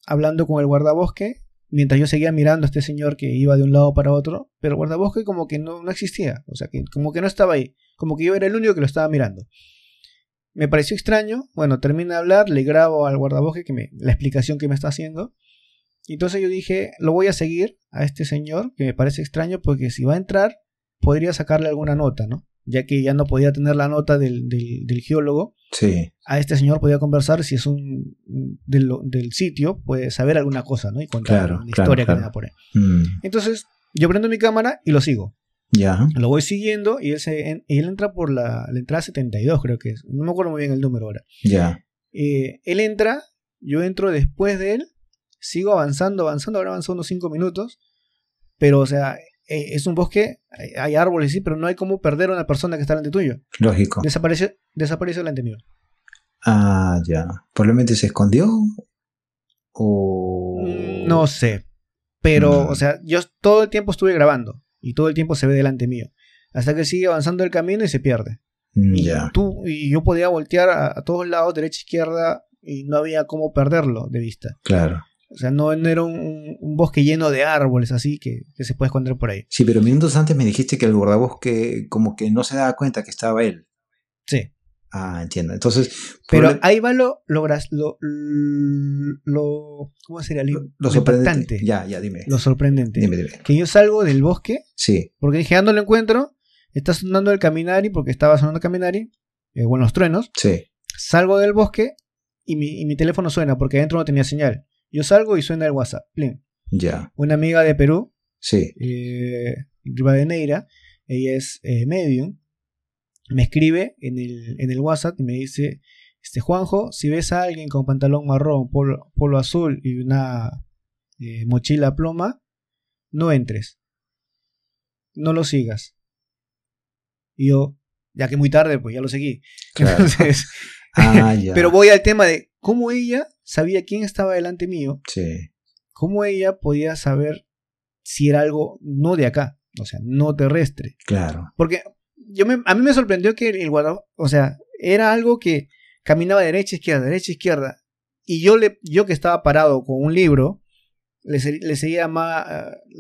hablando con el guardabosque mientras yo seguía mirando a este señor que iba de un lado para otro, pero el guardabosque como que no, no existía, o sea, que como que no estaba ahí, como que yo era el único que lo estaba mirando. Me pareció extraño, bueno, termina de hablar, le grabo al guardabosque que me, la explicación que me está haciendo. Entonces yo dije, lo voy a seguir a este señor, que me parece extraño, porque si va a entrar, podría sacarle alguna nota, ¿no? Ya que ya no podía tener la nota del, del, del geólogo. Sí. A este señor podía conversar si es un del, del sitio, puede saber alguna cosa, ¿no? Y contar Claro, la claro, historia claro. que me da por ahí. Mm. Entonces, yo prendo mi cámara y lo sigo. Ya. Lo voy siguiendo y él, se, en- y él entra por la, la entrada 72, creo que es. No me acuerdo muy bien el número ahora. Ya. Eh, él entra, yo entro después de él, sigo avanzando, avanzando, ahora avanzado unos 5 minutos, pero o sea, eh, es un bosque, hay, árboles, sí, pero no hay como perder a una persona que está delante tuyo. Lógico. Desaparece, desaparece delante mío. Ah, ya. Probablemente se escondió. O. Mm, No sé, pero Mm. o sea, yo todo el tiempo estuve grabando y todo el tiempo se ve delante mío, hasta que sigue avanzando el camino y se pierde. Mm, Y, Ya. tú, y yo podía voltear a, a todos lados, derecha, izquierda, y no había cómo perderlo de vista. Claro. O sea, no, no era un, un bosque lleno de árboles así que, que se puede esconder por ahí. Sí, pero minutos antes me dijiste que el guardabosque como que no se daba cuenta que estaba él. Sí. Ah, entiendo. Entonces, Pero ahí va lo, lo, lo, lo- ¿cómo sería? Lo, lo lo sorprendente. Ya, ya, dime. Lo sorprendente. Dime, dime. Que yo salgo del bosque, Sí, porque dije, ah, no lo encuentro, está sonando el Caminari, porque estaba sonando el Caminari, eh, bueno, los truenos, sí. salgo del bosque y mi, y mi teléfono suena, porque adentro no tenía señal. Yo salgo y suena el WhatsApp. Plim. Ya. Una amiga de Perú, Sí. eh, Rivadeneira, ella es eh, medium, me escribe en el, en el WhatsApp y me dice, este Juanjo, si ves a alguien con pantalón marrón, polo, polo azul y una eh, mochila ploma, no entres. No lo sigas. Y yo, ya que muy tarde, pues ya lo seguí. Claro. Entonces, Ah, ya. pero voy al tema de cómo ella sabía quién estaba delante mío Sí. ¿cómo ella podía saber si era algo no de acá? O sea, no terrestre. Claro. Porque yo me- a mí me sorprendió que el guarda, o sea, era algo que caminaba derecha, izquierda, derecha, izquierda. Y yo, le, yo que estaba parado con un libro, le, le seguía más,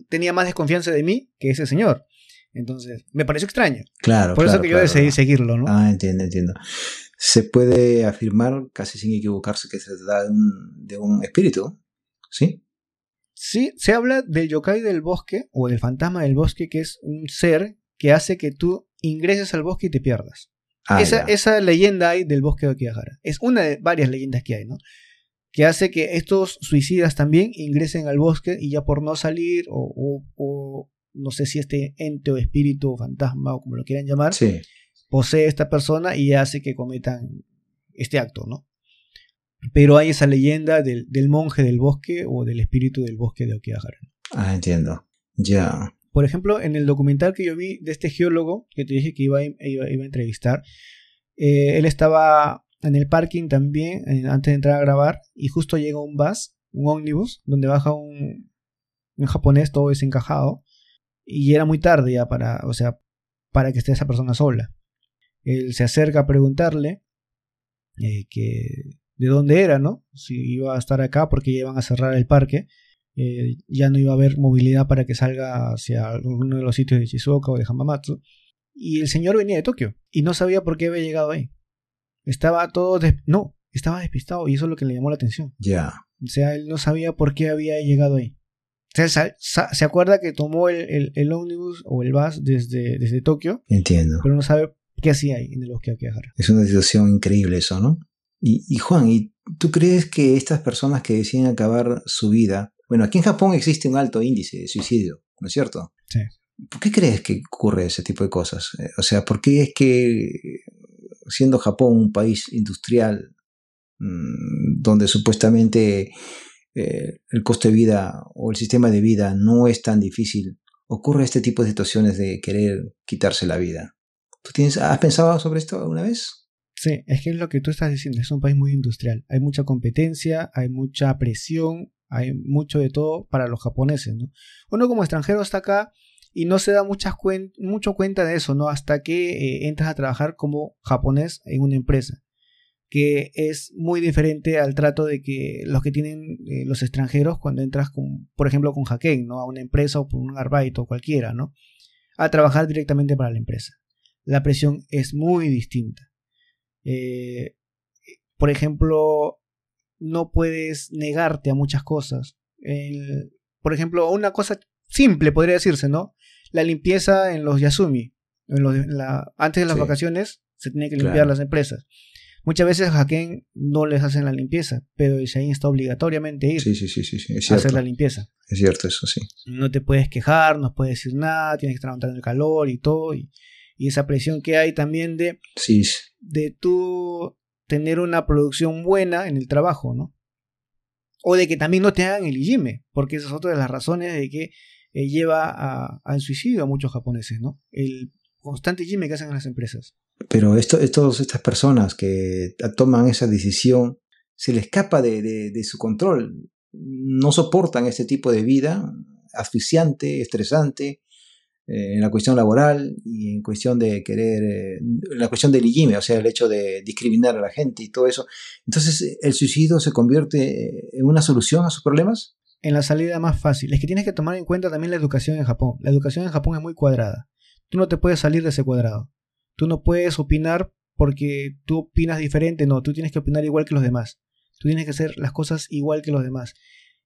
tenía más desconfianza de mí que ese señor. Entonces, me pareció extraño. Claro. Por eso claro, que yo claro. decidí seguirlo, ¿no? Ah, entiendo, entiendo. Se puede afirmar, casi sin equivocarse, que se trata de un, de un espíritu. ¿Sí? Sí, se habla del yokai del bosque o del fantasma del bosque, que es un ser que hace que tú ingreses al bosque y te pierdas. Ah, esa, esa leyenda hay del bosque de Okigahara. Es una de varias leyendas que hay, ¿no? Que hace que estos suicidas también ingresen al bosque y ya por no salir, o, o- o no sé si este ente o espíritu o fantasma o como lo quieran llamar, Sí. Posee esta persona y hace que cometan este acto, ¿no? Pero hay esa leyenda del, del monje del bosque o del espíritu del bosque de Okigahara. Ah, entiendo. Ya. Por ejemplo, en el documental que yo vi de este geólogo, que te dije que iba, a- iba, iba a entrevistar, eh, él estaba en el parking también, eh, antes de entrar a grabar, y justo llega un bus, un ómnibus, donde baja un, un japonés todo desencajado, y era muy tarde ya para, o sea, para que esté esa persona sola. Él se acerca a preguntarle eh, que de dónde era, ¿no? Si iba a estar acá porque ya iban a cerrar el parque eh, ya no iba a haber movilidad para que salga hacia alguno de los sitios de Shizuoka o de Hamamatsu. Y el señor venía de Tokio y no sabía por qué había llegado ahí. Estaba todo... No, estaba despistado y eso es lo que le llamó la atención. Ya. O sea, él no sabía por qué había llegado ahí. O sea, se acuerda que tomó el, el, el ómnibus o el bus desde, desde Tokio, Entiendo. pero no sabe qué hacía ahí en el bosque Akihabara. Es una situación increíble eso, ¿no? Y, y Juan, ¿y tú crees que estas personas que deciden acabar su vida, bueno, aquí en Japón existe un alto índice de suicidio, ¿no es cierto? Sí. ¿Por qué crees que ocurre ese tipo de cosas? Eh, O sea, ¿por qué es que siendo Japón un país industrial, mm, donde supuestamente eh, el costo de vida o el sistema de vida no es tan difícil, ocurre este tipo de situaciones de querer quitarse la vida. ¿Tú tienes, has pensado sobre esto alguna vez? Sí, es que es lo que tú estás diciendo, es un país muy industrial. Hay mucha competencia, hay mucha presión, hay mucho de todo para los japoneses, ¿no? Uno como extranjero está acá y no se da muchas mucho cuenta de eso, ¿no? Hasta que eh, entras a trabajar como japonés en una empresa, que es muy diferente al trato de que los que tienen eh, los extranjeros cuando entras, con, por ejemplo, con Haken, ¿no? A una empresa o por un arbeit o cualquiera, ¿no? A trabajar directamente para la empresa. La presión es muy distinta. Eh, por ejemplo, no puedes negarte a muchas cosas. por ejemplo, una cosa simple podría decirse, ¿no? La limpieza en los Yasumi. En los, antes de las vacaciones se tiene que limpiar las empresas. Muchas veces a Haken no les hacen la limpieza, pero ahí está obligatoriamente ir a hacer la limpieza. Es cierto eso, sí. No te puedes quejar, no puedes decir nada, tienes que estar aguantando el calor y todo. Y, y esa presión que hay también de, sí. de tú tener una producción buena en el trabajo, ¿no? O de que también no te hagan el IGIME, porque esa es otra de las razones de que eh, lleva al suicidio a muchos japoneses, ¿no? El constante IGIME que hacen las empresas. Pero esto, estas personas que toman esa decisión, se les escapa de, de su control, no soportan este tipo de vida asfixiante, estresante, eh, en la cuestión laboral y en cuestión de querer, eh, la cuestión del IGIME, o sea, el hecho de discriminar a la gente y todo eso. Entonces, ¿el suicidio se convierte en una solución a sus problemas? En la salida más fácil. Es que tienes que tomar en cuenta también la educación en Japón. La educación en Japón es muy cuadrada. Tú no te puedes salir de ese cuadrado. Tú no puedes opinar porque tú opinas diferente, no, tú tienes que opinar igual que los demás. Tú tienes que hacer las cosas igual que los demás.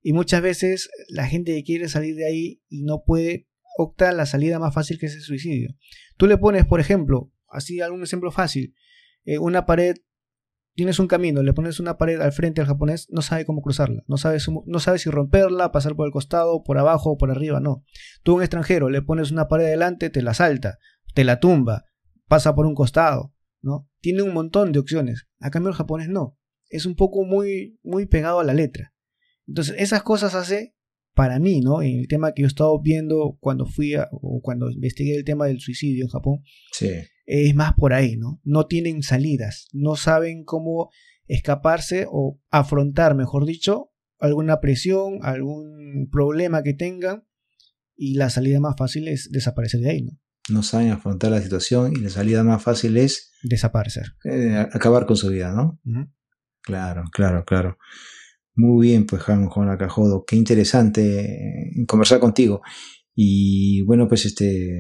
Y muchas veces la gente quiere salir de ahí y no puede opta la salida más fácil que es el suicidio. Tú le pones, por ejemplo, así algún ejemplo fácil, eh, una pared, tienes un camino, le pones una pared al frente al japonés, no sabe cómo cruzarla, no sabe, no sabe si romperla, pasar por el costado, por abajo o por arriba, no. Tú un extranjero le pones una pared adelante, te la salta, te la tumba, pasa por un costado, ¿no? Tiene un montón de opciones. A cambio el japonés no. Es un poco muy, muy pegado a la letra. Entonces, esas cosas hace para mí, ¿no? En el tema que yo he estado viendo cuando fui o cuando investigué el tema del suicidio en Japón, sí. es más por ahí, ¿no? No tienen salidas, no saben cómo escaparse o afrontar, mejor dicho, alguna presión, algún problema que tengan y la salida más fácil es desaparecer de ahí, ¿no? No saben afrontar la situación y la salida más fácil es desaparecer. Eh, acabar con su vida, ¿no? Claro, claro, claro. Muy bien, pues Juan, Juan Acajodo, qué interesante eh, conversar contigo. Y bueno, pues este,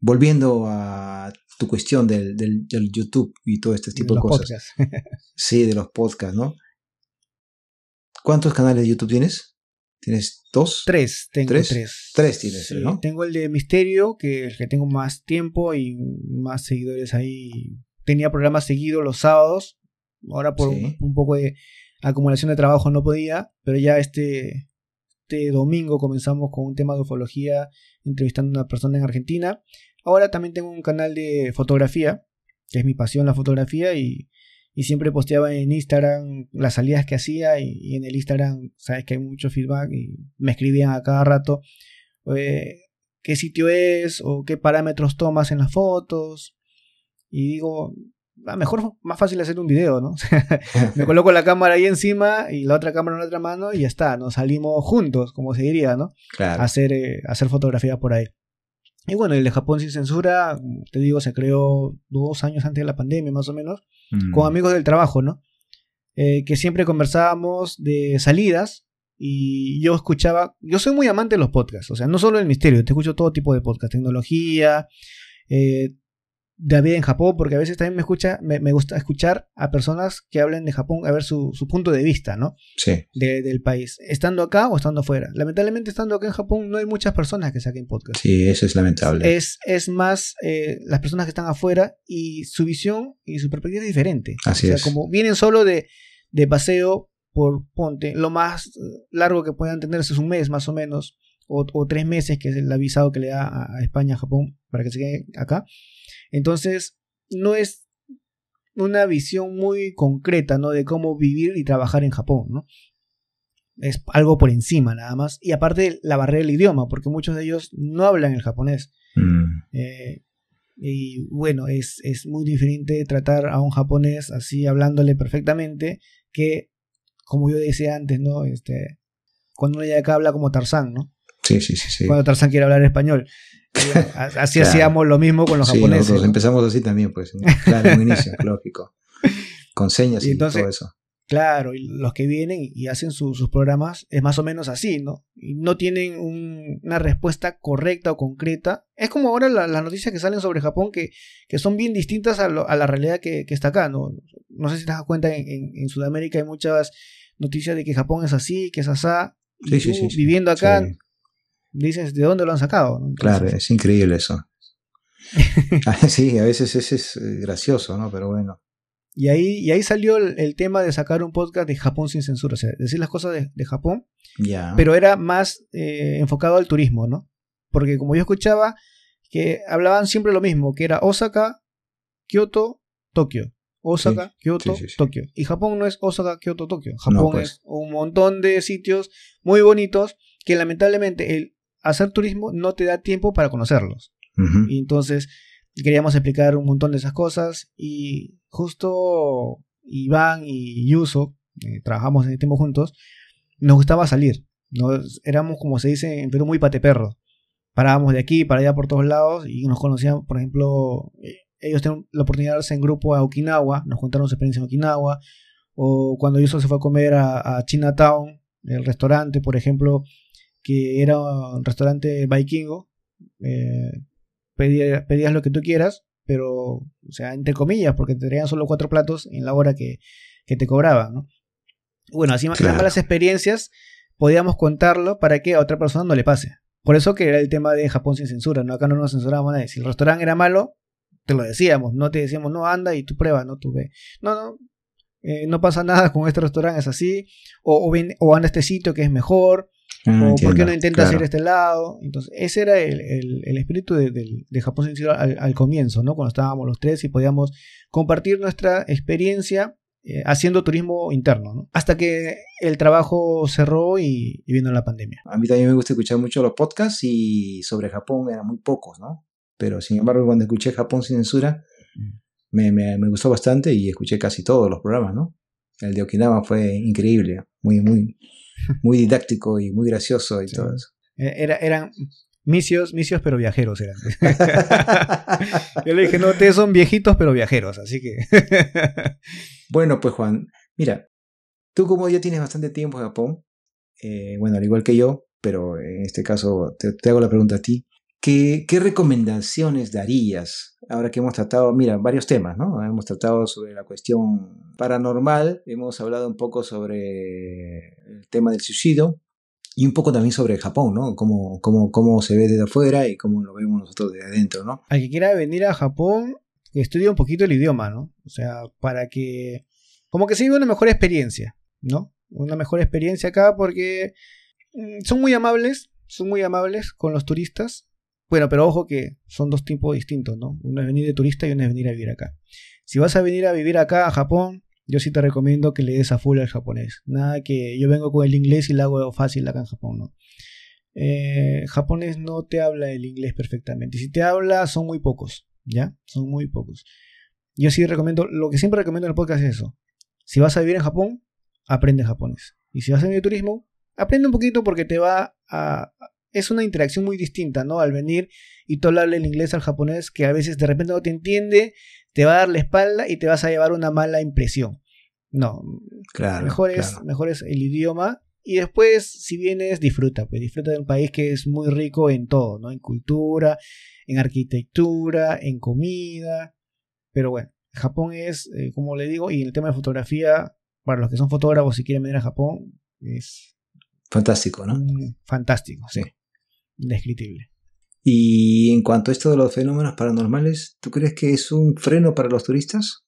volviendo a tu cuestión del, del, YouTube y todo este tipo de, cosas. sí, de los podcasts, ¿no? ¿Cuántos canales de YouTube tienes? ¿Tienes dos? Tres, tengo tres. Tres, tienes, ¿no? Tengo el de Misterio, que es el que tengo más tiempo y más seguidores ahí. Tenía programas seguidos los sábados. Ahora por un poco de acumulación de trabajo no podía, pero ya este, este domingo comenzamos con un tema de ufología entrevistando a una persona en Argentina. Ahora también tengo un canal de fotografía, que es mi pasión la fotografía y, siempre posteaba en Instagram las salidas que hacía y, en el Instagram sabes que hay mucho feedback y me escribían a cada rato qué sitio es o qué parámetros tomas en las fotos y digo mejor, más fácil hacer un video, ¿no? me coloco la cámara ahí encima y la otra cámara en la otra mano y ya está, nos salimos juntos, como se diría, ¿no? Claro. hacer, eh, hacer fotografía por ahí. Y bueno, el de Japón sin censura, te digo, se creó dos años antes de la pandemia, más o menos, mm. con amigos del trabajo, ¿no? Eh, que siempre conversábamos de salidas y yo escuchaba, yo soy muy amante de los podcasts, o sea, no solo el misterio, te escucho todo tipo de podcasts, tecnología, eh, de vida en Japón, porque a veces también me escucha, me, gusta escuchar a personas que hablen de Japón, a ver su, punto de vista, ¿no? Sí. del país, estando acá o estando afuera. Lamentablemente, estando acá en Japón, no hay muchas personas que saquen podcast. Sí, eso es lamentable. Es, es más eh, las personas que están afuera y su visión y su perspectiva es diferente. Así o sea, como vienen solo de, de paseo por Ponte, lo más largo que puedan tener es un mes más o menos, o, o tres meses, que es el avisado que le da a España, a Japón, para que se quede acá. Entonces, no es una visión muy concreta, ¿no? De cómo vivir y trabajar en Japón, ¿no? Es algo por encima nada más. Y aparte la barrera del idioma, porque muchos de ellos no hablan el japonés. Mm. Eh, y bueno, es, es muy diferente tratar a un japonés así hablándole perfectamente que, como yo decía antes, ¿no? Este, cuando uno ya acá habla como Tarzán, ¿no? Sí, sí, sí. sí. Cuando Tarzán quiere hablar español. Así Claro. hacíamos lo mismo con los Sí, japoneses. nosotros ¿no? empezamos así también, pues. Claro, en un inicio, lógico. Con señas Y todo eso. Claro, y los que vienen y hacen su- sus programas es más o menos así, ¿no? Y no tienen un- una respuesta correcta o concreta. Es como ahora la- las noticias que salen sobre Japón que, que son bien distintas a, lo- a la realidad que, que está acá, ¿no? No sé si te das cuenta, en, en- en Sudamérica hay muchas noticias de que Japón es así, que es asá. Sí, sí, sí, sí. viviendo acá. Dices, ¿de dónde lo han sacado? Claro, es increíble eso. Sí, a veces ese es eh, gracioso, ¿no? Pero bueno. Y ahí, y ahí salió el, el tema de sacar un podcast de Japón sin censura, o sea, decir las cosas de, de Japón Ya. pero era más eh, enfocado al turismo, ¿no? Porque como yo escuchaba, que hablaban siempre lo mismo, que era Osaka, Kyoto, Tokio. Osaka, Kyoto, sí, sí, sí. Tokio. Y Japón no es Osaka, Kyoto, Tokio. Japón pues. es un montón de sitios muy bonitos que lamentablemente el hacer turismo no te da tiempo para conocerlos. Y entonces queríamos explicar un montón de esas cosas y justo Iván y Yuso, eh, trabajamos en el tiempo juntos, nos gustaba salir. Nos, éramos, como se dice en Perú, muy pateperros. Parábamos de aquí para allá por todos lados y nos conocían, por ejemplo, eh, ellos tenían la oportunidad de irse en grupo a Okinawa, nos contaron su experiencia en Okinawa, o cuando Yuso se fue a comer a, a Chinatown, el restaurante, por ejemplo, que era un restaurante vikingo, eh, pedías, pedías lo que tú quieras, pero, o sea, entre comillas, porque te traían solo cuatro platos en la hora que, que te cobraban, ¿no? Bueno, así más Claro. malas experiencias podíamos contarlo para que a otra persona no le pase. Por eso que era el tema de Japón sin censura, ¿no? Acá no nos censurábamos nadie. Si el restaurante era malo, te lo decíamos, no te decíamos, no, anda y tú prueba, no, tú ve. No, no, eh, no pasa nada con este restaurante, es así. O, o, ven, o anda a este sitio que es mejor, Ah, o por qué no intentas claro. ir a este lado. Entonces, ese era el, el- el espíritu de, del- de Japón al, al comienzo, ¿no? Cuando estábamos los tres y podíamos compartir nuestra experiencia eh, haciendo turismo interno, ¿no? Hasta que el trabajo cerró y, y vino la pandemia. A mí también me gusta escuchar mucho los podcasts y sobre Japón eran muy pocos, ¿no? Pero sin embargo, cuando escuché Japón sin censura, me, me, me gustó bastante y escuché casi todos los programas, ¿no? El de Okinawa fue increíble, muy, muy, muy didáctico y muy gracioso y Sí. todo eso. Eh, Era, eran misios, misios pero viajeros eran. Yo le dije, no, ustedes son viejitos pero viajeros, así que... Bueno, pues Juan, mira, tú como ya tienes bastante tiempo en Japón, eh, bueno, al igual que yo, pero en este caso te, te hago la pregunta a ti, ¿qué, ¿qué recomendaciones darías ahora que hemos tratado, mira, varios temas, ¿no? Hemos tratado sobre la cuestión paranormal, hemos hablado un poco sobre el tema del suicidio y un poco también sobre Japón, ¿no? Cómo, cómo, cómo se ve desde afuera y cómo lo vemos nosotros desde adentro, ¿no? al que quiera venir a Japón, que estudie un poquito el idioma, ¿no? O sea, para que... Como que se vive una mejor experiencia, ¿no? Una mejor experiencia acá porque mm, son muy amables, son muy amables con los turistas. Bueno, pero ojo que son dos tipos distintos, ¿no? Uno es venir de turista y uno es venir a vivir acá. Si vas a venir a vivir acá a Japón, yo sí te recomiendo que le des a full al japonés. Nada que yo vengo con el inglés y lo hago fácil acá en Japón, ¿no? Eh, no te habla el inglés perfectamente. Si te habla, son muy pocos, ¿ya? Son muy pocos. Yo sí recomiendo, lo que siempre recomiendo en el podcast es eso. Si vas a vivir en Japón, aprende japonés. Y si vas a venir de turismo, aprende un poquito porque te va a... Es una interacción muy distinta, ¿no? Al venir y tú hablarle el inglés al japonés que a veces de repente no te entiende, te va a dar la espalda y te vas a llevar una mala impresión. No, Claro. mejor, es, mejor es el idioma. Y después, si vienes, disfruta. Pues disfruta de un país que es muy rico en todo, ¿no? En cultura, en arquitectura, en comida. Pero bueno, Japón es, eh, como le digo, y el tema de fotografía, para los que son fotógrafos y quieren venir a Japón, es Fantástico, ¿no? mm, fantástico, sí. Indescriptible. Y en cuanto a esto de los fenómenos paranormales, ¿tú crees que es un freno para los turistas?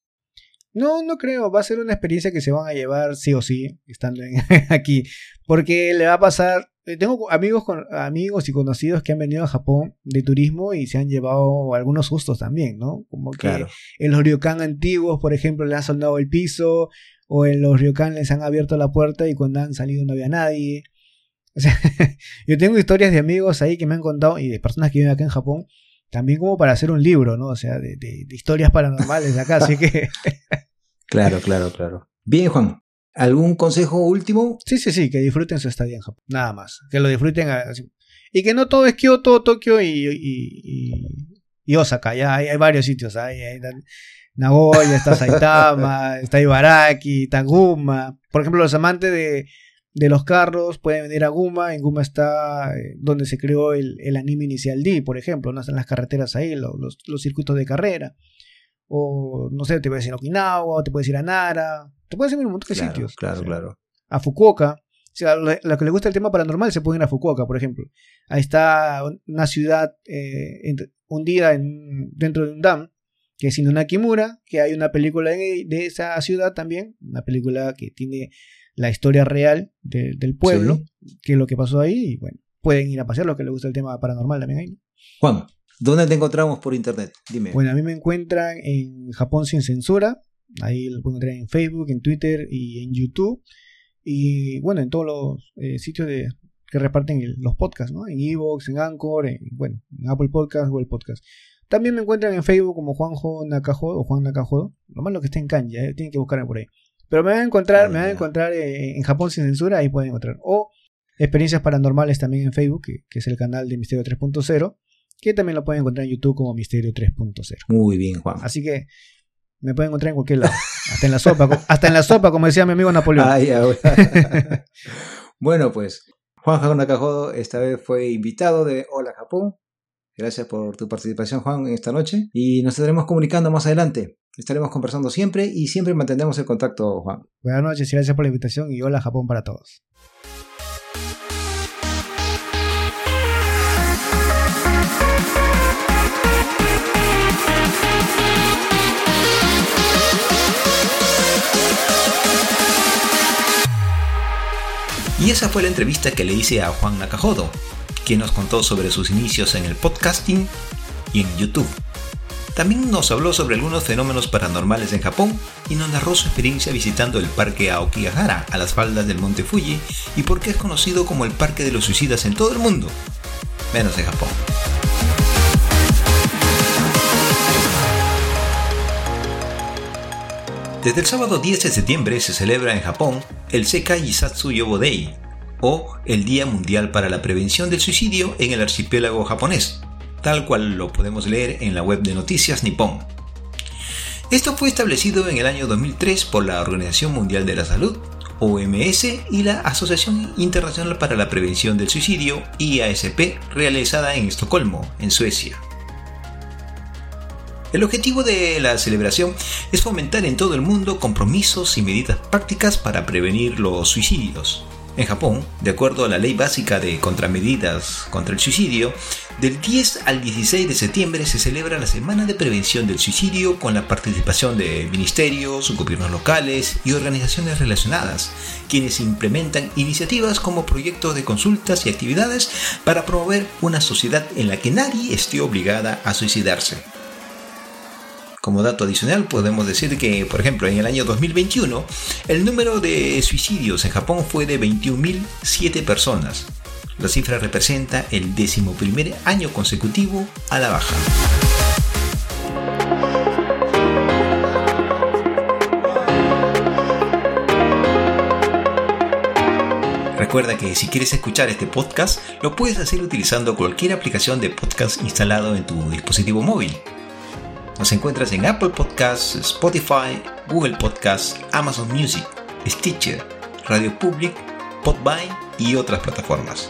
No, no creo. Va a ser una experiencia que se van a llevar sí o sí, estando en- aquí. Porque le va a pasar eh, tengo amigos, con, amigos y conocidos que han venido a Japón de turismo y se han llevado algunos sustos también, ¿no? Como que en los ryokan antiguos, por ejemplo, le han soldado el piso, o en los ryokan les han abierto la puerta y cuando han salido no había nadie. O sea, yo tengo historias de amigos ahí que me han contado y de personas que viven acá en Japón, también como para hacer un libro, ¿no? O sea, de, de historias paranormales acá, así que... claro, claro, claro. Bien, Juan. ¿Algún consejo último? Sí, sí, sí, que disfruten su estadía en Japón. Nada más. Que lo disfruten así. Y que no todo es Kyoto, Tokio y, y, Osaka. Ya hay, varios sitios. Hay, Nagoya, está Saitama, está Ibaraki, está Guma. Por ejemplo, los amantes de, de los carros pueden venir a Guma. En Guma está eh, donde se creó el, el, anime inicial D, por ejemplo. ¿no? Están las carreteras ahí, los, los, circuitos de carrera. O no sé, te puedes ir a Okinawa, te puedes ir a Nara, te puedes ir a un montón de sitios. Claro, claro. A Fukuoka. O sea, lo, que le gusta el tema paranormal se puede ir a Fukuoka, por ejemplo. Ahí está una ciudad eh, hundida en, dentro de un dam, que es Inunakimura, que hay una película de, esa ciudad también, una película que tiene la historia real del pueblo, que es lo que pasó ahí, y bueno, pueden ir a pasear los que les gusta el tema paranormal también ahí. Juan, ¿dónde te encontramos por internet? Dime. Bueno, a mí me encuentran en Japón sin censura, Ahí lo pueden encontrar en Facebook, en Twitter y en YouTube. Y bueno, en todos los eh, sitios de, que reparten los podcasts, ¿no? En Evox, en Anchor, en, bueno, en Apple Podcast, Google Podcast. También me encuentran en Facebook como Juanjo Nakajodo o Juan Nakajodo. Lo malo que está en Kanja, ¿eh? tienen que buscarme por ahí. Pero me van a encontrar, me van a encontrar eh, en Japón sin censura, ahí pueden encontrar. O Experiencias Paranormales también en Facebook, que, que es el canal de Misterio 3.0, que también lo pueden encontrar en YouTube como Misterio 3.0. Muy bien, Juan. Así que me pueden encontrar en cualquier lado. Hasta en la sopa, hasta en la sopa, como decía mi amigo Napoleón. bueno, pues Juan Nakajodo esta vez fue invitado de Hola Japón. Gracias por tu participación, Juan, en esta noche. Y nos estaremos comunicando más adelante. Estaremos conversando siempre y siempre mantendremos el contacto, Juan. Buenas noches y gracias por la invitación y hola Japón para todos. Y esa fue la entrevista que le hice a Juan Nakajodo, quien nos contó sobre sus inicios en el podcasting y en YouTube. También nos habló sobre algunos fenómenos paranormales en Japón y nos narró su experiencia visitando el parque Aokigahara a las faldas del monte Fuji y por qué es conocido como el parque de los suicidas en todo el mundo, menos en Japón. Desde el sábado 10 de septiembre se celebra en Japón el Sekai Isatsu Yobo Day, o el Día Mundial para la Prevención del Suicidio en el archipiélago japonés, tal cual lo podemos leer en la web de Noticias Nippon. Esto fue establecido en el año 2003 por la Organización Mundial de la Salud, OMS, y la Asociación Internacional para la Prevención del Suicidio, IASP, realizada en Estocolmo, en Suecia. El objetivo de la celebración es fomentar en todo el mundo compromisos y medidas prácticas para prevenir los suicidios. En Japón, de acuerdo a la ley básica de contramedidas contra el suicidio, del 10 al 16 de septiembre se celebra la Semana de Prevención del Suicidio con la participación de ministerios, gobiernos locales y organizaciones relacionadas, quienes implementan iniciativas como proyectos de consultas y actividades para promover una sociedad en la que nadie esté obligada a suicidarse. Como dato adicional, podemos decir que, por ejemplo, en el año 2021, el número de suicidios en Japón fue de 21.007 personas. La cifra representa el primer año consecutivo a la baja. Recuerda que si quieres escuchar este podcast, lo puedes hacer utilizando cualquier aplicación de podcast instalado en tu dispositivo móvil. Nos encuentras en Apple Podcasts, Spotify, Google Podcasts, Amazon Music, Stitcher, Radio Public, Podvine y otras plataformas.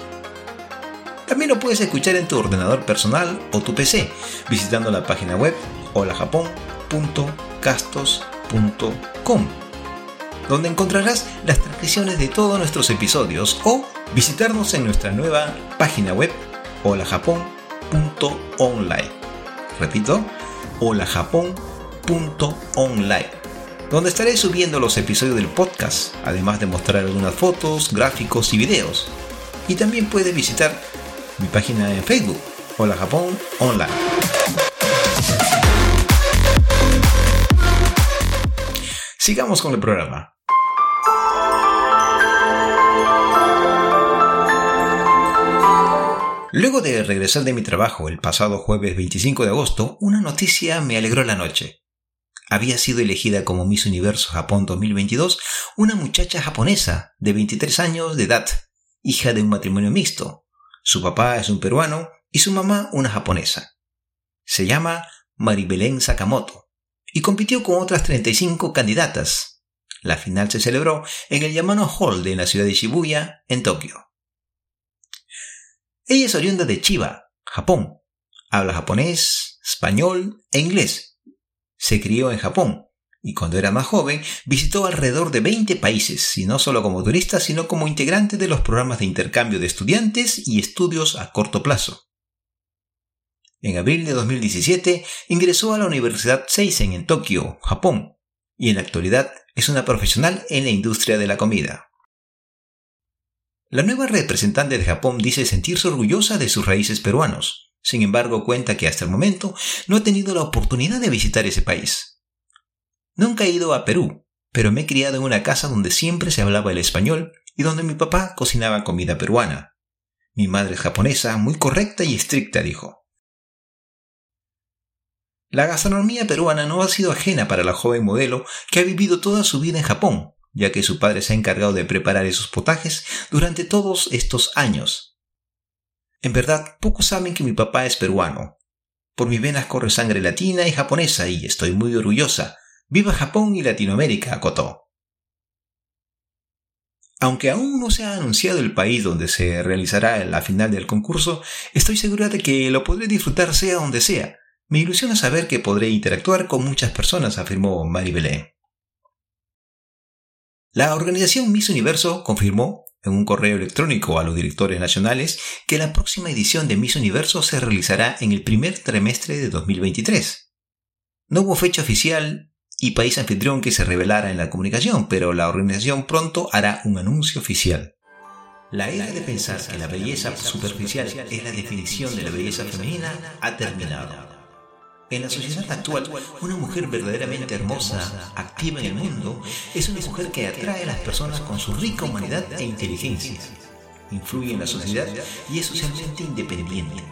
También lo puedes escuchar en tu ordenador personal o tu PC visitando la página web holajapón.castos.com donde encontrarás las transcripciones de todos nuestros episodios o visitarnos en nuestra nueva página web holajapón.online. Repito, holajapón.online, donde estaré subiendo los episodios del podcast, además de mostrar algunas fotos, gráficos y videos. Y también puedes visitar mi página en Facebook, Hola Japón Online. Sigamos con el programa. Luego de regresar de mi trabajo el pasado jueves 25 de agosto, una noticia me alegró la noche. Había sido elegida como Miss Universo Japón 2022 una muchacha japonesa de 23 años de edad, hija de un matrimonio mixto. Su papá es un peruano y su mamá una japonesa. Se llama Maribelén Sakamoto y compitió con otras 35 candidatas. La final se celebró en el Yamano Hall de la ciudad de Shibuya, en Tokio. Ella es oriunda de Chiba, Japón. Habla japonés, español e inglés. Se crió en Japón y cuando era más joven visitó alrededor de 20 países, y no solo como turista, sino como integrante de los programas de intercambio de estudiantes y estudios a corto plazo. En abril de 2017 ingresó a la Universidad Seisen en Tokio, Japón, y en la actualidad es una profesional en la industria de la comida. La nueva representante de Japón dice sentirse orgullosa de sus raíces peruanos. Sin embargo, cuenta que hasta el momento no ha tenido la oportunidad de visitar ese país. Nunca he ido a Perú, pero me he criado en una casa donde siempre se hablaba el español y donde mi papá cocinaba comida peruana. Mi madre es japonesa, muy correcta y estricta, dijo. La gastronomía peruana no ha sido ajena para la joven modelo que ha vivido toda su vida en Japón ya que su padre se ha encargado de preparar esos potajes durante todos estos años. En verdad, pocos saben que mi papá es peruano. Por mis venas corre sangre latina y japonesa y estoy muy orgullosa. ¡Viva Japón y Latinoamérica! acotó. Aunque aún no se ha anunciado el país donde se realizará la final del concurso, estoy segura de que lo podré disfrutar sea donde sea. Me ilusiona saber que podré interactuar con muchas personas, afirmó Maribelé. La organización Miss Universo confirmó en un correo electrónico a los directores nacionales que la próxima edición de Miss Universo se realizará en el primer trimestre de 2023. No hubo fecha oficial y país anfitrión que se revelara en la comunicación, pero la organización pronto hará un anuncio oficial. La era de pensar que la belleza superficial es la definición de la belleza femenina ha terminado. En la sociedad actual, una mujer verdaderamente hermosa, activa en el mundo, es una mujer que atrae a las personas con su rica humanidad e inteligencia. Influye en la sociedad y es socialmente independiente.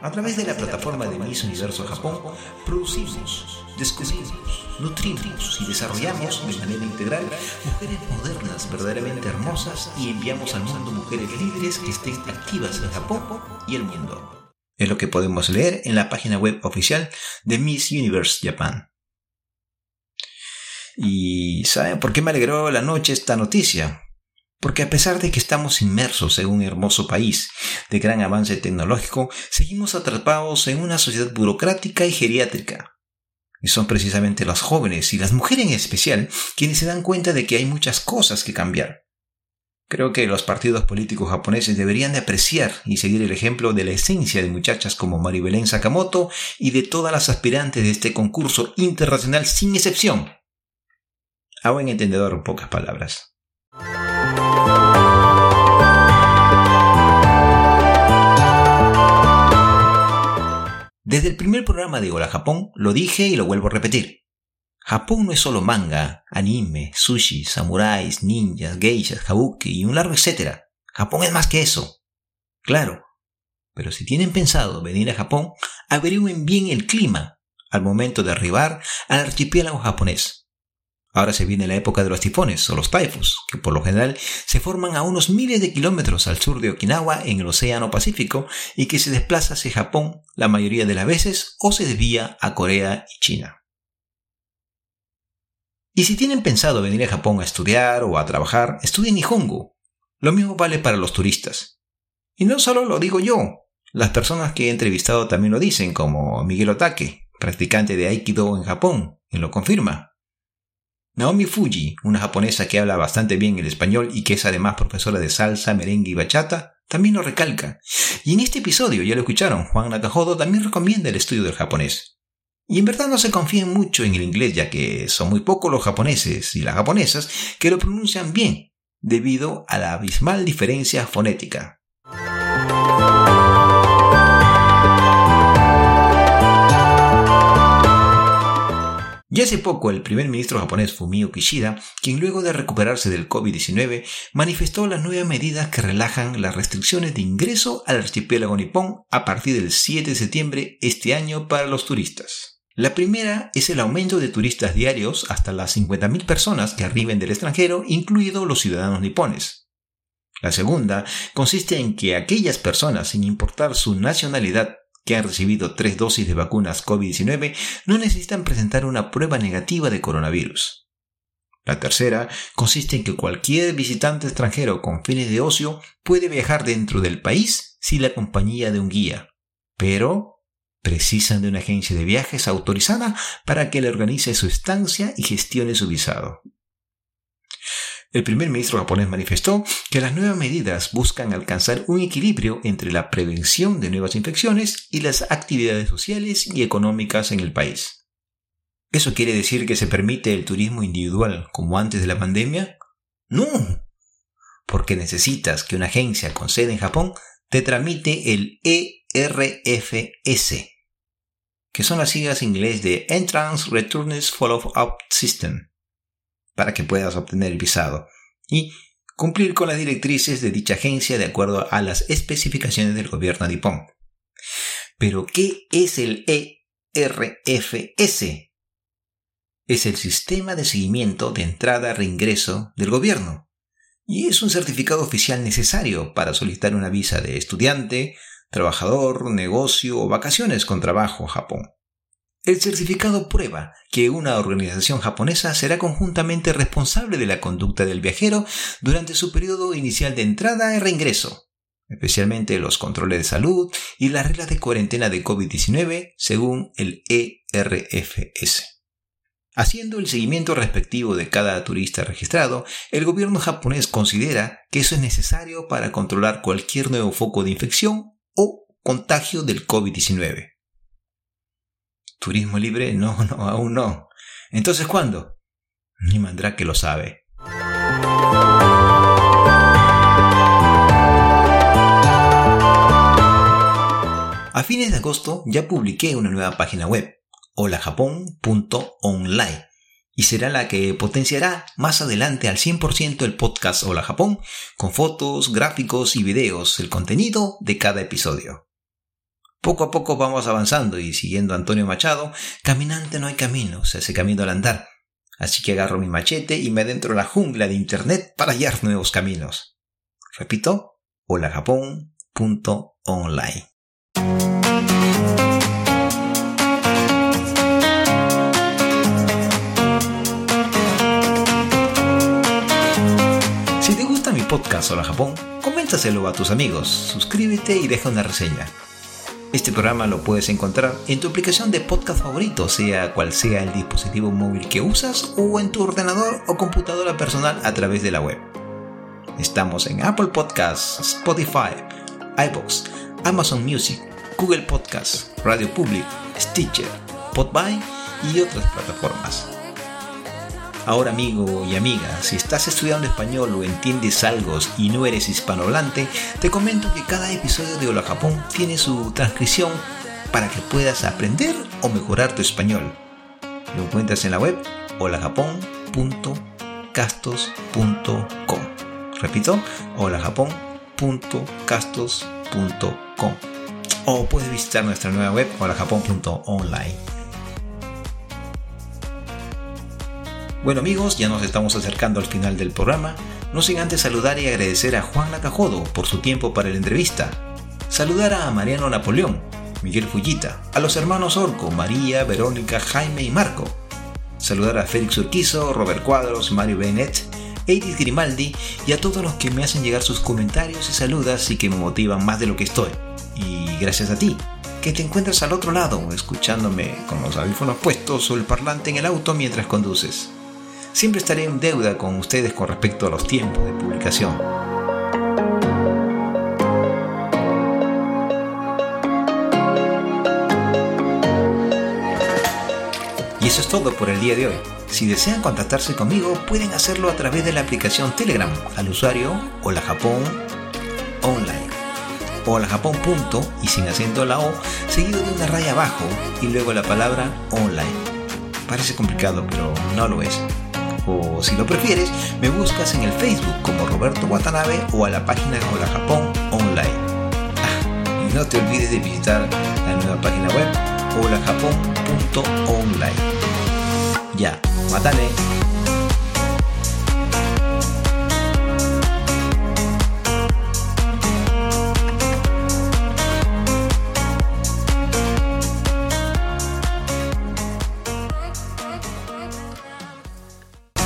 A través de la plataforma de Miss Universo Japón, producimos, descubrimos, nutrimos y desarrollamos de manera integral mujeres modernas verdaderamente hermosas y enviamos al mundo mujeres líderes que estén activas en Japón y el mundo. Es lo que podemos leer en la página web oficial de Miss Universe Japan. ¿Y saben por qué me alegró la noche esta noticia? Porque a pesar de que estamos inmersos en un hermoso país de gran avance tecnológico, seguimos atrapados en una sociedad burocrática y geriátrica. Y son precisamente las jóvenes y las mujeres en especial quienes se dan cuenta de que hay muchas cosas que cambiar. Creo que los partidos políticos japoneses deberían de apreciar y seguir el ejemplo de la esencia de muchachas como Maribelén Sakamoto y de todas las aspirantes de este concurso internacional sin excepción. A buen entendedor, en pocas palabras. Desde el primer programa de Hola Japón lo dije y lo vuelvo a repetir. Japón no es solo manga, anime, sushi, samuráis, ninjas, geishas, kabuki y un largo etcétera. Japón es más que eso. Claro. Pero si tienen pensado venir a Japón, averigüen bien el clima al momento de arribar al archipiélago japonés. Ahora se viene la época de los tifones o los taifus, que por lo general se forman a unos miles de kilómetros al sur de Okinawa en el Océano Pacífico y que se desplaza hacia Japón la mayoría de las veces o se desvía a Corea y China. Y si tienen pensado venir a Japón a estudiar o a trabajar, estudien Nihongo. Lo mismo vale para los turistas. Y no solo lo digo yo, las personas que he entrevistado también lo dicen, como Miguel Otake, practicante de Aikido en Japón, y lo confirma. Naomi Fuji, una japonesa que habla bastante bien el español y que es además profesora de salsa, merengue y bachata, también lo recalca. Y en este episodio, ya lo escucharon, Juan Nakajodo también recomienda el estudio del japonés. Y en verdad no se confíen mucho en el inglés, ya que son muy pocos los japoneses y las japonesas que lo pronuncian bien. debido a la abismal diferencia fonética. Ya hace poco el primer ministro japonés Fumio Kishida, quien luego de recuperarse del COVID-19, manifestó las nuevas medidas que relajan las restricciones de ingreso al archipiélago nipón a partir del 7 de septiembre este año para los turistas. La primera es el aumento de turistas diarios hasta las 50.000 personas que arriben del extranjero, incluidos los ciudadanos nipones. La segunda consiste en que aquellas personas, sin importar su nacionalidad, que han recibido tres dosis de vacunas COVID-19 no necesitan presentar una prueba negativa de coronavirus. La tercera consiste en que cualquier visitante extranjero con fines de ocio puede viajar dentro del país sin la compañía de un guía, pero precisan de una agencia de viajes autorizada para que le organice su estancia y gestione su visado. El primer ministro japonés manifestó que las nuevas medidas buscan alcanzar un equilibrio entre la prevención de nuevas infecciones y las actividades sociales y económicas en el país. ¿Eso quiere decir que se permite el turismo individual como antes de la pandemia? No, porque necesitas que una agencia con sede en Japón te tramite el ERFS, que son las siglas en inglés de Entrance Returns Follow-up System para que puedas obtener el visado y cumplir con las directrices de dicha agencia de acuerdo a las especificaciones del gobierno nipón. Pero, ¿qué es el ERFS? Es el sistema de seguimiento de entrada-reingreso del gobierno y es un certificado oficial necesario para solicitar una visa de estudiante, trabajador, negocio o vacaciones con trabajo Japón. El certificado prueba que una organización japonesa será conjuntamente responsable de la conducta del viajero durante su periodo inicial de entrada y reingreso, especialmente los controles de salud y las reglas de cuarentena de COVID-19 según el ERFS. Haciendo el seguimiento respectivo de cada turista registrado, el gobierno japonés considera que eso es necesario para controlar cualquier nuevo foco de infección o contagio del COVID-19. ¿Turismo libre? No, no, aún no. Entonces, ¿cuándo? Ni que lo sabe. A fines de agosto ya publiqué una nueva página web, holajapón.online, y será la que potenciará más adelante al 100% el podcast Hola Japón, con fotos, gráficos y videos, el contenido de cada episodio. Poco a poco vamos avanzando y siguiendo a Antonio Machado, caminante no hay camino, se hace camino al andar. Así que agarro mi machete y me adentro en la jungla de Internet para hallar nuevos caminos. Repito, holajapón.online. podcast Hola Japón, coméntaselo a tus amigos, suscríbete y deja una reseña. Este programa lo puedes encontrar en tu aplicación de podcast favorito, sea cual sea el dispositivo móvil que usas o en tu ordenador o computadora personal a través de la web. Estamos en Apple Podcasts, Spotify, iBox, Amazon Music, Google Podcasts, Radio Public, Stitcher, Podby y otras plataformas. Ahora amigo y amiga, si estás estudiando español o entiendes algo y no eres hispanohablante, te comento que cada episodio de Hola Japón tiene su transcripción para que puedas aprender o mejorar tu español. Lo encuentras en la web holajapón.castos.com. Repito, holajapón.castos.com. O puedes visitar nuestra nueva web holajapón.online. Bueno amigos, ya nos estamos acercando al final del programa, no sin antes saludar y agradecer a Juan Nakajodo por su tiempo para la entrevista, saludar a Mariano Napoleón, Miguel Fullita, a los hermanos Orco, María, Verónica, Jaime y Marco, saludar a Félix Urquizo, Robert Cuadros, Mario Bennett, Edith Grimaldi y a todos los que me hacen llegar sus comentarios y saludas y que me motivan más de lo que estoy. Y gracias a ti, que te encuentras al otro lado, escuchándome con los audífonos puestos o el parlante en el auto mientras conduces. Siempre estaré en deuda con ustedes con respecto a los tiempos de publicación. Y eso es todo por el día de hoy. Si desean contactarse conmigo, pueden hacerlo a través de la aplicación Telegram al usuario Hola Japón Online. Hola Japón punto y sin acento la O, seguido de una raya abajo y luego la palabra online. Parece complicado, pero no lo es. O si lo prefieres, me buscas en el Facebook como Roberto Watanabe o a la página Hola Japón Online. Ah, y no te olvides de visitar la nueva página web holajapón.online. Ya, matane.